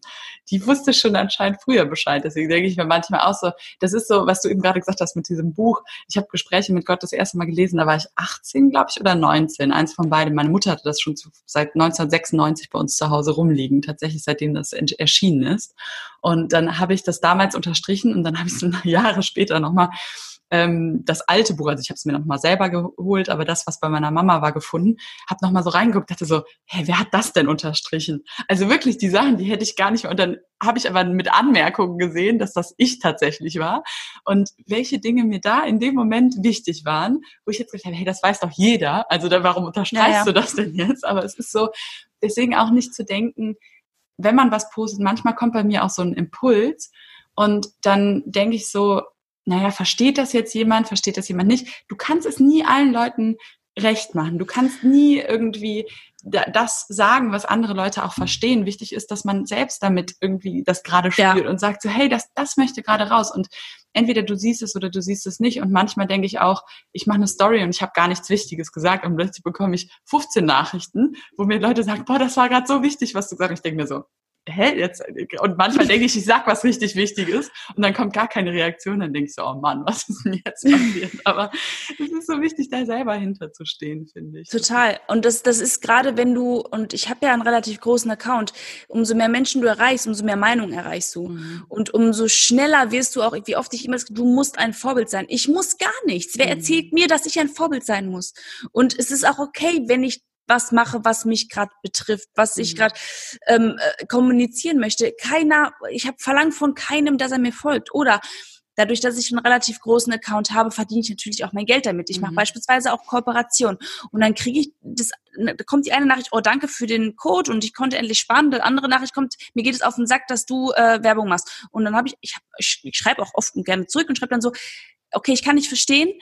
C: die wusste schon anscheinend früher Bescheid. Deswegen denke ich mir manchmal auch so, das ist so, was du eben gerade gesagt hast mit diesem Buch. Ich habe Gespräche mit Gott das erste Mal gelesen, da war ich 18, glaube ich, oder 19, eins von beiden. Meine Mutter hatte das schon zu, seit 1996 bei uns zu Hause rumliegen, tatsächlich seitdem das erschienen ist. Und dann habe ich das damals unterstrichen und dann habe ich es Jahre später nochmal ähm, das alte Buch, also ich habe es mir nochmal selber geholt, aber das, was bei meiner Mama war, gefunden, habe nochmal so reingeguckt, dachte so, hä, wer hat das denn unterstrichen? Also wirklich die Sachen, die hätte ich gar nicht. Und dann habe ich aber mit Anmerkungen gesehen, dass das ich tatsächlich war und welche Dinge mir da in dem Moment wichtig waren, wo ich jetzt gedacht habe, hey, das weiß doch jeder. Also da, warum unterstreichst ja, ja. du das denn jetzt? Aber es ist so, deswegen auch nicht zu denken, wenn man was postet, manchmal kommt bei mir auch so ein Impuls und dann denke ich so, naja, versteht das jetzt jemand, versteht das jemand nicht? Du kannst es nie allen Leuten recht machen. Du kannst nie irgendwie das sagen, was andere Leute auch verstehen. Wichtig ist, dass man selbst damit irgendwie das gerade spürt ja. und sagt so, hey, das, das möchte gerade raus. Und entweder du siehst es oder du siehst es nicht. Und manchmal denke ich auch, ich mache eine Story und ich habe gar nichts Wichtiges gesagt und plötzlich bekomme ich 15 Nachrichten, wo mir Leute sagen, boah, das war gerade so wichtig, was du gesagt hast. Ich denke mir so, hä, jetzt, und manchmal denke ich, ich sag was richtig Wichtiges und dann kommt gar keine Reaktion, dann denke ich so, oh Mann, was ist denn jetzt passiert? Aber es ist so wichtig, da selber hinterzustehen, finde ich.
B: Total. Und das, das ist gerade, wenn du, und ich habe ja einen relativ großen Account, umso mehr Menschen du erreichst, umso mehr Meinungen erreichst du. Mhm. Und umso schneller wirst du auch, wie oft ich immer, du musst ein Vorbild sein. Ich muss gar nichts. Wer mhm. erzählt mir, dass ich ein Vorbild sein muss? Und es ist auch okay, wenn ich was mache, was mich gerade betrifft, was ich mhm. gerade ähm, äh, kommunizieren möchte. Keiner, ich habe verlangt von keinem, dass er mir folgt. Oder dadurch, dass ich einen relativ großen Account habe, verdiene ich natürlich auch mein Geld damit. Ich mache mhm. beispielsweise auch Kooperation. Und dann kriege ich das, ne, da kommt die eine Nachricht, oh danke für den Code und ich konnte endlich sparen. Die andere Nachricht kommt, mir geht es auf den Sack, dass du äh, Werbung machst. Und dann habe ich, ich, hab, ich, ich schreibe auch oft und gerne zurück und schreibe dann so, okay, ich kann nicht verstehen.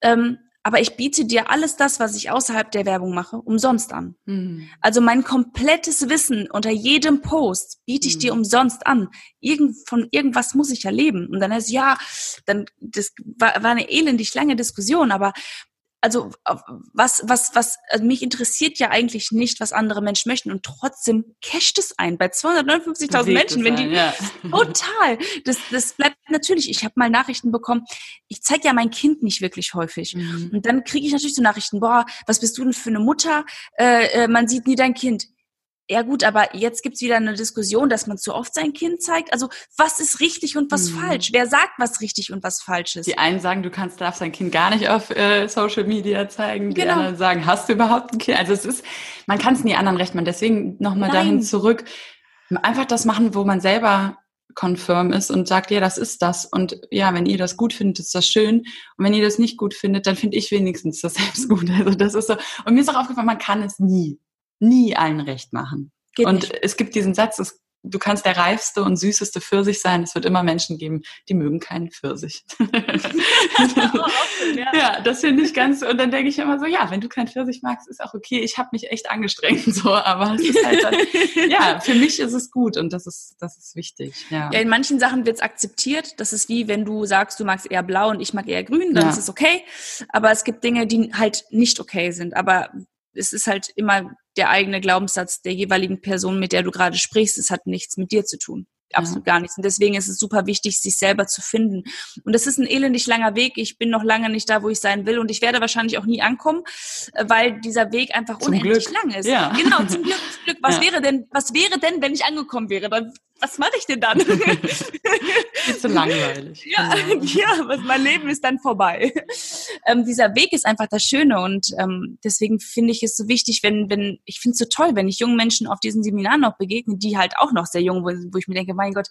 B: Ähm, aber ich biete dir alles das, was ich außerhalb der Werbung mache, umsonst an. Mhm. Also mein komplettes Wissen unter jedem Post biete ich mhm. dir umsonst an. Irgend, von irgendwas muss ich ja leben. Und dann heißt ja, dann das war, war eine elendig lange Diskussion, aber also was, was, was, also mich interessiert ja eigentlich nicht, was andere Menschen möchten und trotzdem casht es ein bei 259.000 Menschen, wenn die ein, ja. total, das, das bleibt natürlich. Ich habe mal Nachrichten bekommen. Ich zeige ja mein Kind nicht wirklich häufig mhm. und dann kriege ich natürlich so Nachrichten. Boah, was bist du denn für eine Mutter? Äh, äh, man sieht nie dein Kind. Ja gut, aber jetzt gibt's wieder eine Diskussion, dass man zu oft sein Kind zeigt. Also was ist richtig und was mhm. falsch? Wer sagt, was richtig und was falsch ist?
C: Die einen sagen, du kannst darfst dein Kind gar nicht auf äh, Social Media zeigen. Die genau. anderen sagen, hast du überhaupt ein Kind? Also es ist, man kann es nie anderen recht machen. Deswegen nochmal dahin zurück. Einfach das machen, wo man selber confirm ist und sagt, ja, das ist das. Und ja, wenn ihr das gut findet, ist das schön. Und wenn ihr das nicht gut findet, dann finde ich wenigstens das selbst gut. Also das ist so. Und mir ist auch aufgefallen, man kann es nie nie allen recht machen. Geht und nicht. es gibt diesen Satz, es du kannst der reifste und süßeste Pfirsich sein. Es wird immer Menschen geben, die mögen keinen Pfirsich. ja. das finde ich ganz, und dann denke ich immer so, ja, wenn du keinen Pfirsich magst, ist auch okay. Ich habe mich echt angestrengt, so, aber es ist halt dann, ja, für mich ist es gut und das ist, das ist wichtig. Ja,
B: ja in manchen Sachen wird es akzeptiert. Das ist wie, wenn du sagst, du magst eher blau und ich mag eher grün, dann ja. ist es okay. Aber es gibt Dinge, die halt nicht okay sind. Aber es ist halt immer der eigene Glaubenssatz der jeweiligen Person, mit der du gerade sprichst. Es hat nichts mit dir zu tun absolut ja. gar nichts. Und deswegen ist es super wichtig, sich selber zu finden. Und das ist ein elendig langer Weg. Ich bin noch lange nicht da, wo ich sein will. Und ich werde wahrscheinlich auch nie ankommen, äh, weil dieser Weg einfach zum unendlich Glück. lang ist. Ja. Genau, zum Glück, zum Glück. Was ja. wäre denn, was wäre denn, wenn ich angekommen wäre? Dann, was mache ich denn dann?
C: ist so langweilig.
B: Ja, genau. ja, mein Leben ist dann vorbei. Ähm, dieser Weg ist einfach das Schöne und ähm, deswegen finde ich es so wichtig, wenn, wenn, ich finde es so toll, wenn ich jungen Menschen auf diesen Seminaren noch begegne, die halt auch noch sehr jung, wo, wo ich mir denke, mein Gott,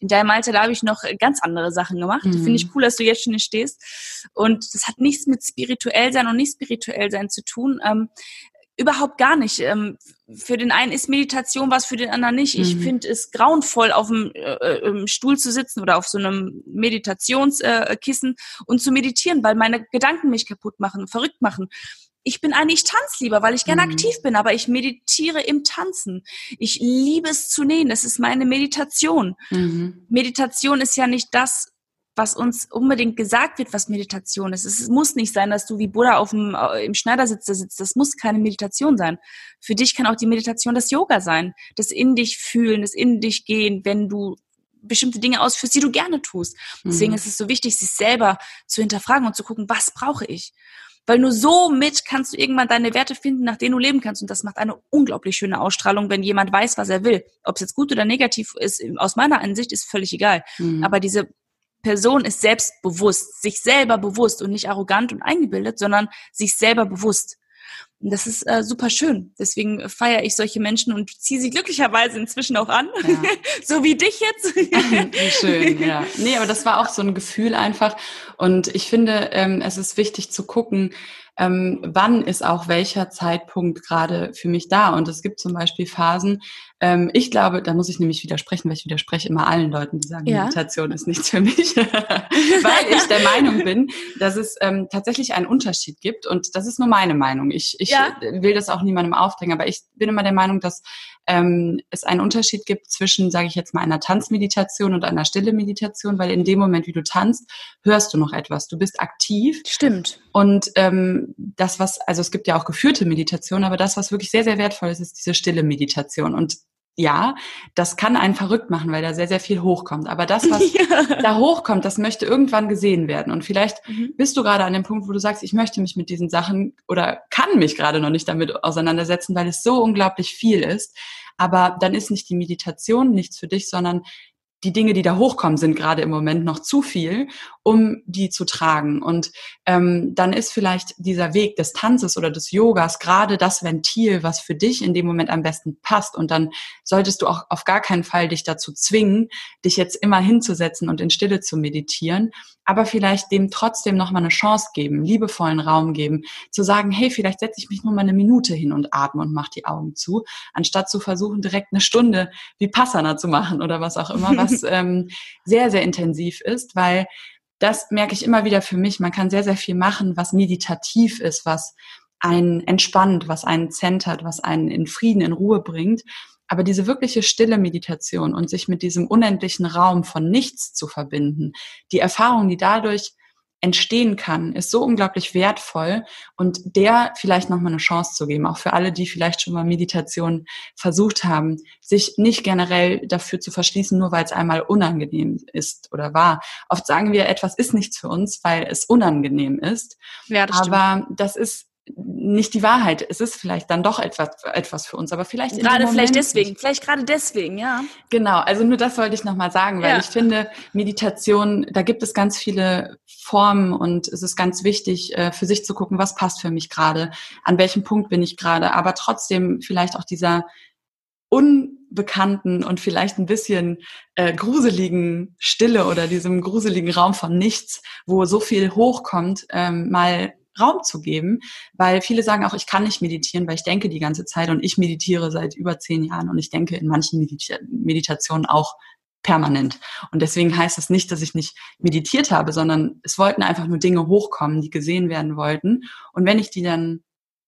B: in deinem Alter, da habe ich noch ganz andere Sachen gemacht. Mhm. Finde ich cool, dass du jetzt schon hier stehst. Und das hat nichts mit spirituell sein und nicht spirituell sein zu tun. Ähm, überhaupt gar nicht. Ähm, für den einen ist Meditation was, für den anderen nicht. Ich mhm. finde es grauenvoll, auf dem äh, äh Stuhl zu sitzen oder auf so einem Meditationskissen äh, und zu meditieren, weil meine Gedanken mich kaputt machen, verrückt machen ich bin eigentlich, ich tanze lieber, weil ich gerne mhm. aktiv bin, aber ich meditiere im Tanzen. Ich liebe es zu nähen, das ist meine Meditation. Mhm. Meditation ist ja nicht das, was uns unbedingt gesagt wird, was Meditation ist. Es muss nicht sein, dass du wie Buddha auf dem, äh, im Schneidersitz da sitzt. Das muss keine Meditation sein. Für dich kann auch die Meditation das Yoga sein. Das in dich fühlen, das in dich gehen, wenn du bestimmte Dinge ausführst, die du gerne tust. Deswegen mhm. ist es so wichtig, sich selber zu hinterfragen und zu gucken, was brauche ich? Weil nur so mit kannst du irgendwann deine Werte finden, nach denen du leben kannst. Und das macht eine unglaublich schöne Ausstrahlung, wenn jemand weiß, was er will. Ob es jetzt gut oder negativ ist, aus meiner Ansicht ist völlig egal. Mhm. Aber diese Person ist selbstbewusst, sich selber bewusst und nicht arrogant und eingebildet, sondern sich selber bewusst. Und das ist äh, super schön. Deswegen feiere ich solche Menschen und ziehe sie glücklicherweise inzwischen auch an. Ja. so wie dich jetzt.
C: wie schön, ja. Nee, aber das war auch so ein Gefühl einfach. Und ich finde, ähm, es ist wichtig zu gucken, ähm, wann ist auch welcher Zeitpunkt gerade für mich da. Und es gibt zum Beispiel Phasen, ähm, ich glaube, da muss ich nämlich widersprechen, weil ich widerspreche immer allen Leuten, die sagen, ja. Meditation ist nichts für mich, weil ich der Meinung bin, dass es ähm, tatsächlich einen Unterschied gibt. Und das ist nur meine Meinung. Ich, ich ja. will das auch niemandem aufdrängen, aber ich bin immer der Meinung, dass ähm, es einen Unterschied gibt zwischen, sage ich jetzt mal, einer Tanzmeditation und einer stille Meditation, weil in dem Moment, wie du tanzt, hörst du noch etwas. Du bist aktiv.
B: Stimmt.
C: Und ähm, das, was, also es gibt ja auch geführte Meditation, aber das, was wirklich sehr, sehr wertvoll ist, ist diese stille Meditation. Und ja, das kann einen verrückt machen, weil da sehr, sehr viel hochkommt. Aber das, was ja. da hochkommt, das möchte irgendwann gesehen werden. Und vielleicht mhm. bist du gerade an dem Punkt, wo du sagst, ich möchte mich mit diesen Sachen oder kann mich gerade noch nicht damit auseinandersetzen, weil es so unglaublich viel ist. Aber dann ist nicht die Meditation nichts für dich, sondern die Dinge, die da hochkommen, sind gerade im Moment noch zu viel, um die zu tragen. Und ähm, dann ist vielleicht dieser Weg des Tanzes oder des Yogas gerade das Ventil, was für dich in dem Moment am besten passt. Und dann solltest du auch auf gar keinen Fall dich dazu zwingen, dich jetzt immer hinzusetzen und in Stille zu meditieren, aber vielleicht dem trotzdem nochmal eine Chance geben, liebevollen Raum geben, zu sagen, hey, vielleicht setze ich mich nur mal eine Minute hin und atme und mache die Augen zu, anstatt zu versuchen, direkt eine Stunde wie Passana zu machen oder was auch immer, was ähm, sehr, sehr intensiv ist, weil das merke ich immer wieder für mich. Man kann sehr, sehr viel machen, was meditativ ist, was einen entspannt, was einen zentert, was einen in Frieden, in Ruhe bringt. Aber diese wirkliche stille Meditation und sich mit diesem unendlichen Raum von nichts zu verbinden, die Erfahrung, die dadurch entstehen kann, ist so unglaublich wertvoll und der vielleicht nochmal eine Chance zu geben, auch für alle, die vielleicht schon mal Meditation versucht haben, sich nicht generell dafür zu verschließen, nur weil es einmal unangenehm ist oder war. Oft sagen wir, etwas ist nichts für uns, weil es unangenehm ist. Ja, das Aber stimmt. das ist nicht die Wahrheit. Es ist vielleicht dann doch etwas, etwas für uns, aber vielleicht
B: gerade vielleicht deswegen, nicht. vielleicht gerade deswegen, ja.
C: Genau, also nur das wollte ich nochmal sagen, weil ja. ich finde, Meditation, da gibt es ganz viele Formen und es ist ganz wichtig, äh, für sich zu gucken, was passt für mich gerade, an welchem Punkt bin ich gerade, aber trotzdem vielleicht auch dieser unbekannten und vielleicht ein bisschen äh, gruseligen Stille oder diesem gruseligen Raum von nichts, wo so viel hochkommt, ähm, mal Raum zu geben, weil viele sagen auch, ich kann nicht meditieren, weil ich denke die ganze Zeit und ich meditiere seit über zehn Jahren und ich denke in manchen Medita Meditationen auch permanent. Und deswegen heißt das nicht, dass ich nicht meditiert habe, sondern es wollten einfach nur Dinge hochkommen, die gesehen werden wollten. Und wenn ich die dann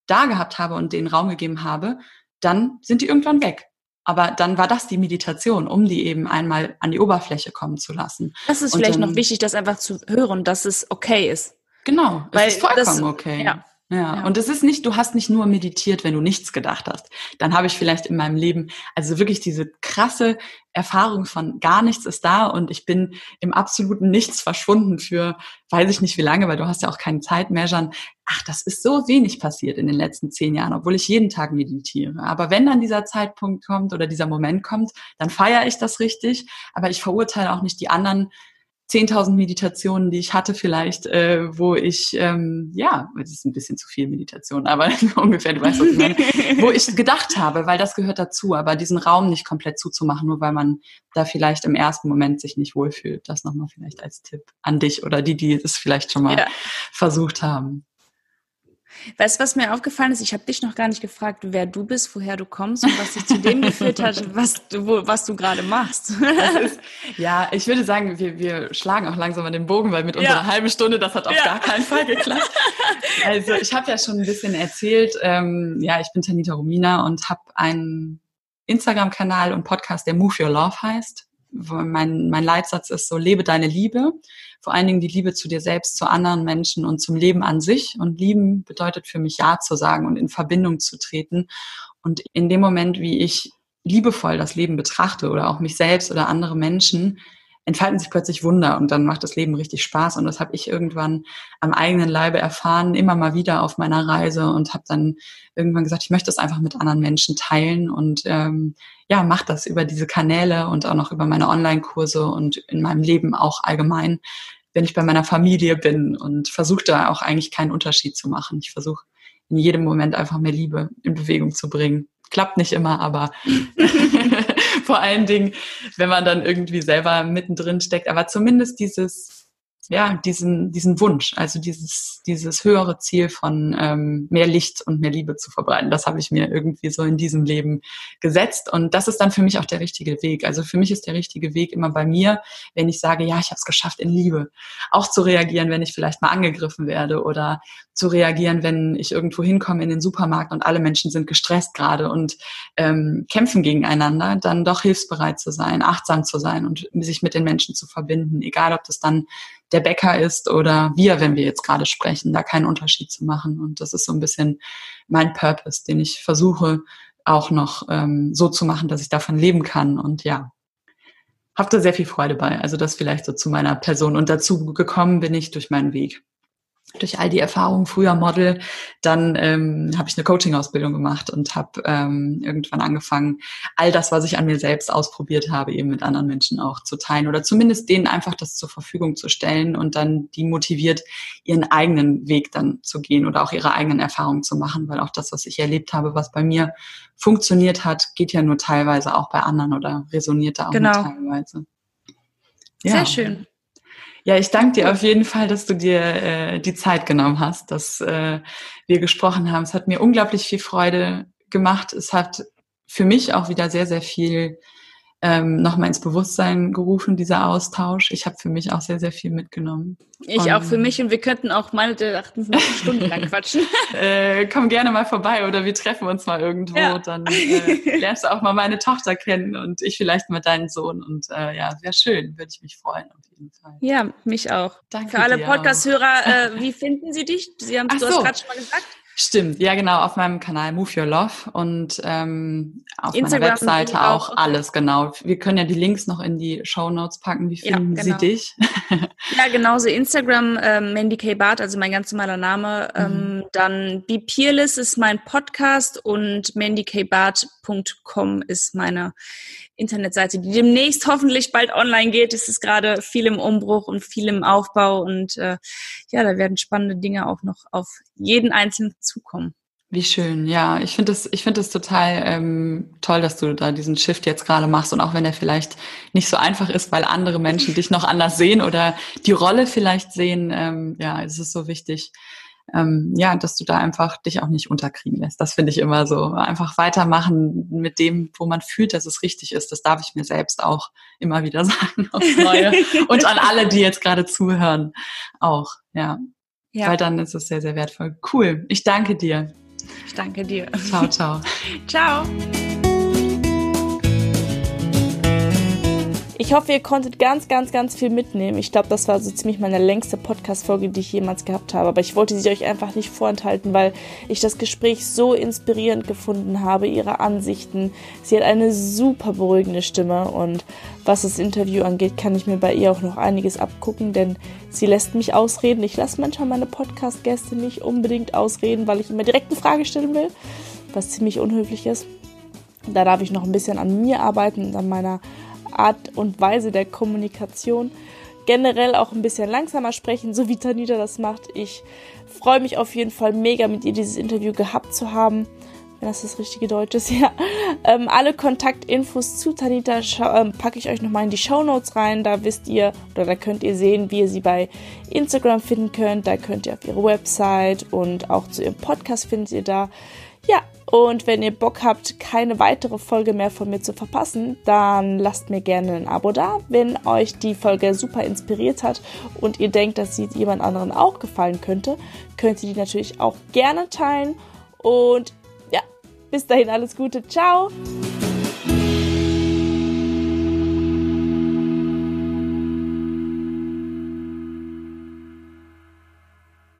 C: da gehabt habe und den Raum gegeben habe, dann sind die irgendwann weg. Aber dann war das die Meditation, um die eben einmal an die Oberfläche kommen zu lassen.
B: Das ist
C: und
B: vielleicht
C: dann,
B: noch wichtig, das einfach zu hören, dass es okay ist.
C: Genau,
B: Weil
C: es ist vollkommen
B: das,
C: okay.
B: Ja.
C: Ja,
B: Ja.
C: und es ist nicht, du hast nicht nur meditiert, wenn du nichts gedacht hast. Dann habe ich vielleicht in meinem Leben, also wirklich diese krasse Erfahrung von gar nichts ist da und ich bin im absoluten Nichts verschwunden für weiß ich nicht wie lange, weil du hast ja auch keine Zeit measern. Ach, das ist so wenig passiert in den letzten zehn Jahren, obwohl ich jeden Tag meditiere. Aber wenn dann dieser Zeitpunkt kommt oder dieser Moment kommt, dann feiere ich das richtig. Aber ich verurteile auch nicht die anderen 10.000 Meditationen, die ich hatte vielleicht, äh, wo ich, ähm, ja, es ist ein bisschen zu viel Meditation, aber ungefähr, du weißt, was ich meine, wo ich gedacht habe, weil das gehört dazu, aber diesen Raum nicht komplett zuzumachen, nur weil man da vielleicht im ersten Moment sich nicht wohlfühlt. Das nochmal vielleicht als Tipp an dich oder die, die es vielleicht schon mal
B: Ja.
C: versucht haben.
B: Weißt du, was mir aufgefallen ist? Ich habe dich noch gar nicht gefragt, wer du bist, woher du kommst und was dich zu dem geführt hat, was du, wo, was du gerade machst.
C: Ist, ja, ich würde sagen, wir, wir schlagen auch langsam an den Bogen, weil mit unserer
B: Ja.
C: halben Stunde, das hat auf
B: Ja.
C: gar keinen Fall geklappt. Also ich habe ja schon ein bisschen erzählt, ähm, ja, ich bin Tanita Romina und habe einen Instagram-Kanal und Podcast, der Move Your Love heißt. Mein, mein Leitsatz ist so, lebe deine Liebe. Vor allen Dingen die Liebe zu dir selbst, zu anderen Menschen und zum Leben an sich. Und lieben bedeutet für mich Ja zu sagen und in Verbindung zu treten. Und in dem Moment, wie ich liebevoll das Leben betrachte oder auch mich selbst oder andere Menschen, entfalten sich plötzlich Wunder und dann macht das Leben richtig Spaß. Und das habe ich irgendwann am eigenen Leibe erfahren, immer mal wieder auf meiner Reise und habe dann irgendwann gesagt, ich möchte das einfach mit anderen Menschen teilen und ähm, ja, mache das über diese Kanäle und auch noch über meine Online-Kurse und in meinem Leben auch allgemein, wenn ich bei meiner Familie bin und versuche da auch eigentlich keinen Unterschied zu machen. Ich versuche in jedem Moment einfach mehr Liebe in Bewegung zu bringen. Klappt nicht immer, aber vor allen Dingen, wenn man dann irgendwie selber mittendrin steckt, aber zumindest dieses, ja, diesen, diesen Wunsch, also dieses, dieses höhere Ziel von ähm, mehr Licht und mehr Liebe zu verbreiten, das habe ich mir irgendwie so in diesem Leben gesetzt und das ist dann für mich auch der richtige Weg. Also für mich ist der richtige Weg immer bei mir, wenn ich sage, ja, ich habe es geschafft in Liebe, auch zu reagieren, wenn ich vielleicht mal angegriffen werde oder zu reagieren, wenn ich irgendwo hinkomme in den Supermarkt und alle Menschen sind gestresst gerade und ähm, kämpfen gegeneinander, dann doch hilfsbereit zu sein, achtsam zu sein und sich mit den Menschen zu verbinden, egal ob das dann der Bäcker ist oder wir, wenn wir jetzt gerade sprechen, da keinen Unterschied zu machen. Und das ist so ein bisschen mein Purpose, den ich versuche auch noch ähm, so zu machen, dass ich davon leben kann. Und ja, habe da sehr viel Freude bei. Also das vielleicht so zu meiner Person. Und dazu gekommen bin ich durch meinen Weg durch all die Erfahrungen, früher Model, dann ähm, habe ich eine Coaching-Ausbildung gemacht und habe ähm, irgendwann angefangen, all das, was ich an mir selbst ausprobiert habe, eben mit anderen Menschen auch zu teilen oder zumindest denen einfach das zur Verfügung zu stellen und dann die motiviert, ihren eigenen Weg dann zu gehen oder auch ihre eigenen Erfahrungen zu machen, weil auch das, was ich erlebt habe, was bei mir funktioniert hat, geht ja nur teilweise auch bei anderen oder resoniert da auch
B: Genau.
C: nur teilweise.
B: Sehr schön.
C: Ja, ich danke dir auf jeden Fall, dass du dir äh, die Zeit genommen hast, dass äh, wir gesprochen haben. Es hat mir unglaublich viel Freude gemacht. Es hat für mich auch wieder sehr, sehr viel ähm, nochmal ins Bewusstsein gerufen, dieser Austausch. Ich habe für mich auch sehr, sehr viel mitgenommen.
B: Ich auch für mich und wir könnten auch meine 58 Stunden lang quatschen.
C: Äh, komm gerne mal vorbei oder wir treffen uns mal irgendwo.
B: Ja.
C: Dann äh, lernst du auch mal meine Tochter kennen und ich vielleicht mal deinen Sohn. Und äh, ja, wäre schön, würde ich mich freuen jeden Fall.
B: Ja, mich auch.
C: Danke
B: Für alle Podcast-Hörer, äh, wie finden sie dich? Sie haben hast
C: so.
B: gerade schon mal gesagt.
C: Stimmt, ja genau, auf meinem Kanal Move Your Love und ähm, auf
B: Instagram
C: meiner Webseite auch,
B: auch-
C: alles, genau. Wir können ja die Links noch in die Show Notes packen. Wie
B: Ja,
C: finden Sie
B: genau.
C: dich?
B: Ja, genauso Instagram, ähm, Mandy K. Barth, also mein ganz normaler Name.
C: Mhm.
B: Ähm, dann Be Peerless ist mein Podcast und mandykbarth.com ist meine Internetseite, die demnächst hoffentlich bald online geht. Es ist gerade viel im Umbruch und viel im Aufbau und äh, ja, da werden spannende Dinge auch noch auf jeden Einzelnen zukommen.
C: Wie schön, ja. Ich finde es, ich finde es total ähm, toll, dass du da diesen Shift jetzt gerade machst und auch wenn er vielleicht nicht so einfach ist, weil andere Menschen dich noch anders sehen oder die Rolle vielleicht sehen, ähm, ja, es ist so wichtig, ähm, ja, dass du da einfach dich auch nicht unterkriegen lässt. Das finde ich immer so. Einfach weitermachen mit dem, wo man fühlt, dass es richtig ist. Das darf ich mir selbst auch immer wieder sagen aufs Neue. Und an alle, die jetzt gerade zuhören, auch, ja. ja. Weil dann ist es sehr, sehr wertvoll. Cool. Ich danke dir.
D: Ich danke dir.
C: Ciao, ciao.
D: ciao.
B: Ich hoffe, ihr konntet ganz, ganz, ganz viel mitnehmen. Ich glaube, das war so ziemlich meine längste Podcast-Folge, die ich jemals gehabt habe. Aber ich wollte sie euch einfach nicht vorenthalten, weil ich das Gespräch so inspirierend gefunden habe, ihre Ansichten. Sie hat eine super beruhigende Stimme und was das Interview angeht, kann ich mir bei ihr auch noch einiges abgucken, denn sie lässt mich ausreden. Ich lasse manchmal meine Podcast-Gäste nicht unbedingt ausreden, weil ich immer direkt eine Frage stellen will, was ziemlich unhöflich ist. Da darf ich noch ein bisschen an mir arbeiten und an meiner Art und Weise der Kommunikation. Generell auch ein bisschen langsamer sprechen, so wie Tanita das macht. Ich freue mich auf jeden Fall mega, mit ihr dieses Interview gehabt zu haben. Wenn das das richtige Deutsch ist, ja. Ähm, alle Kontaktinfos zu Tanita ähm, packe ich euch nochmal in die Show Notes rein. Da wisst ihr oder da könnt ihr sehen, wie ihr sie bei Instagram finden könnt. Da könnt ihr auf ihre Website und auch zu ihrem Podcast findet ihr da. Ja, und wenn ihr Bock habt, keine weitere Folge mehr von mir zu verpassen, dann lasst mir gerne ein Abo da. Wenn euch die Folge super inspiriert hat und ihr denkt, dass sie jemand anderen auch gefallen könnte, könnt ihr die natürlich auch gerne teilen. Und ja, bis dahin alles Gute. Ciao!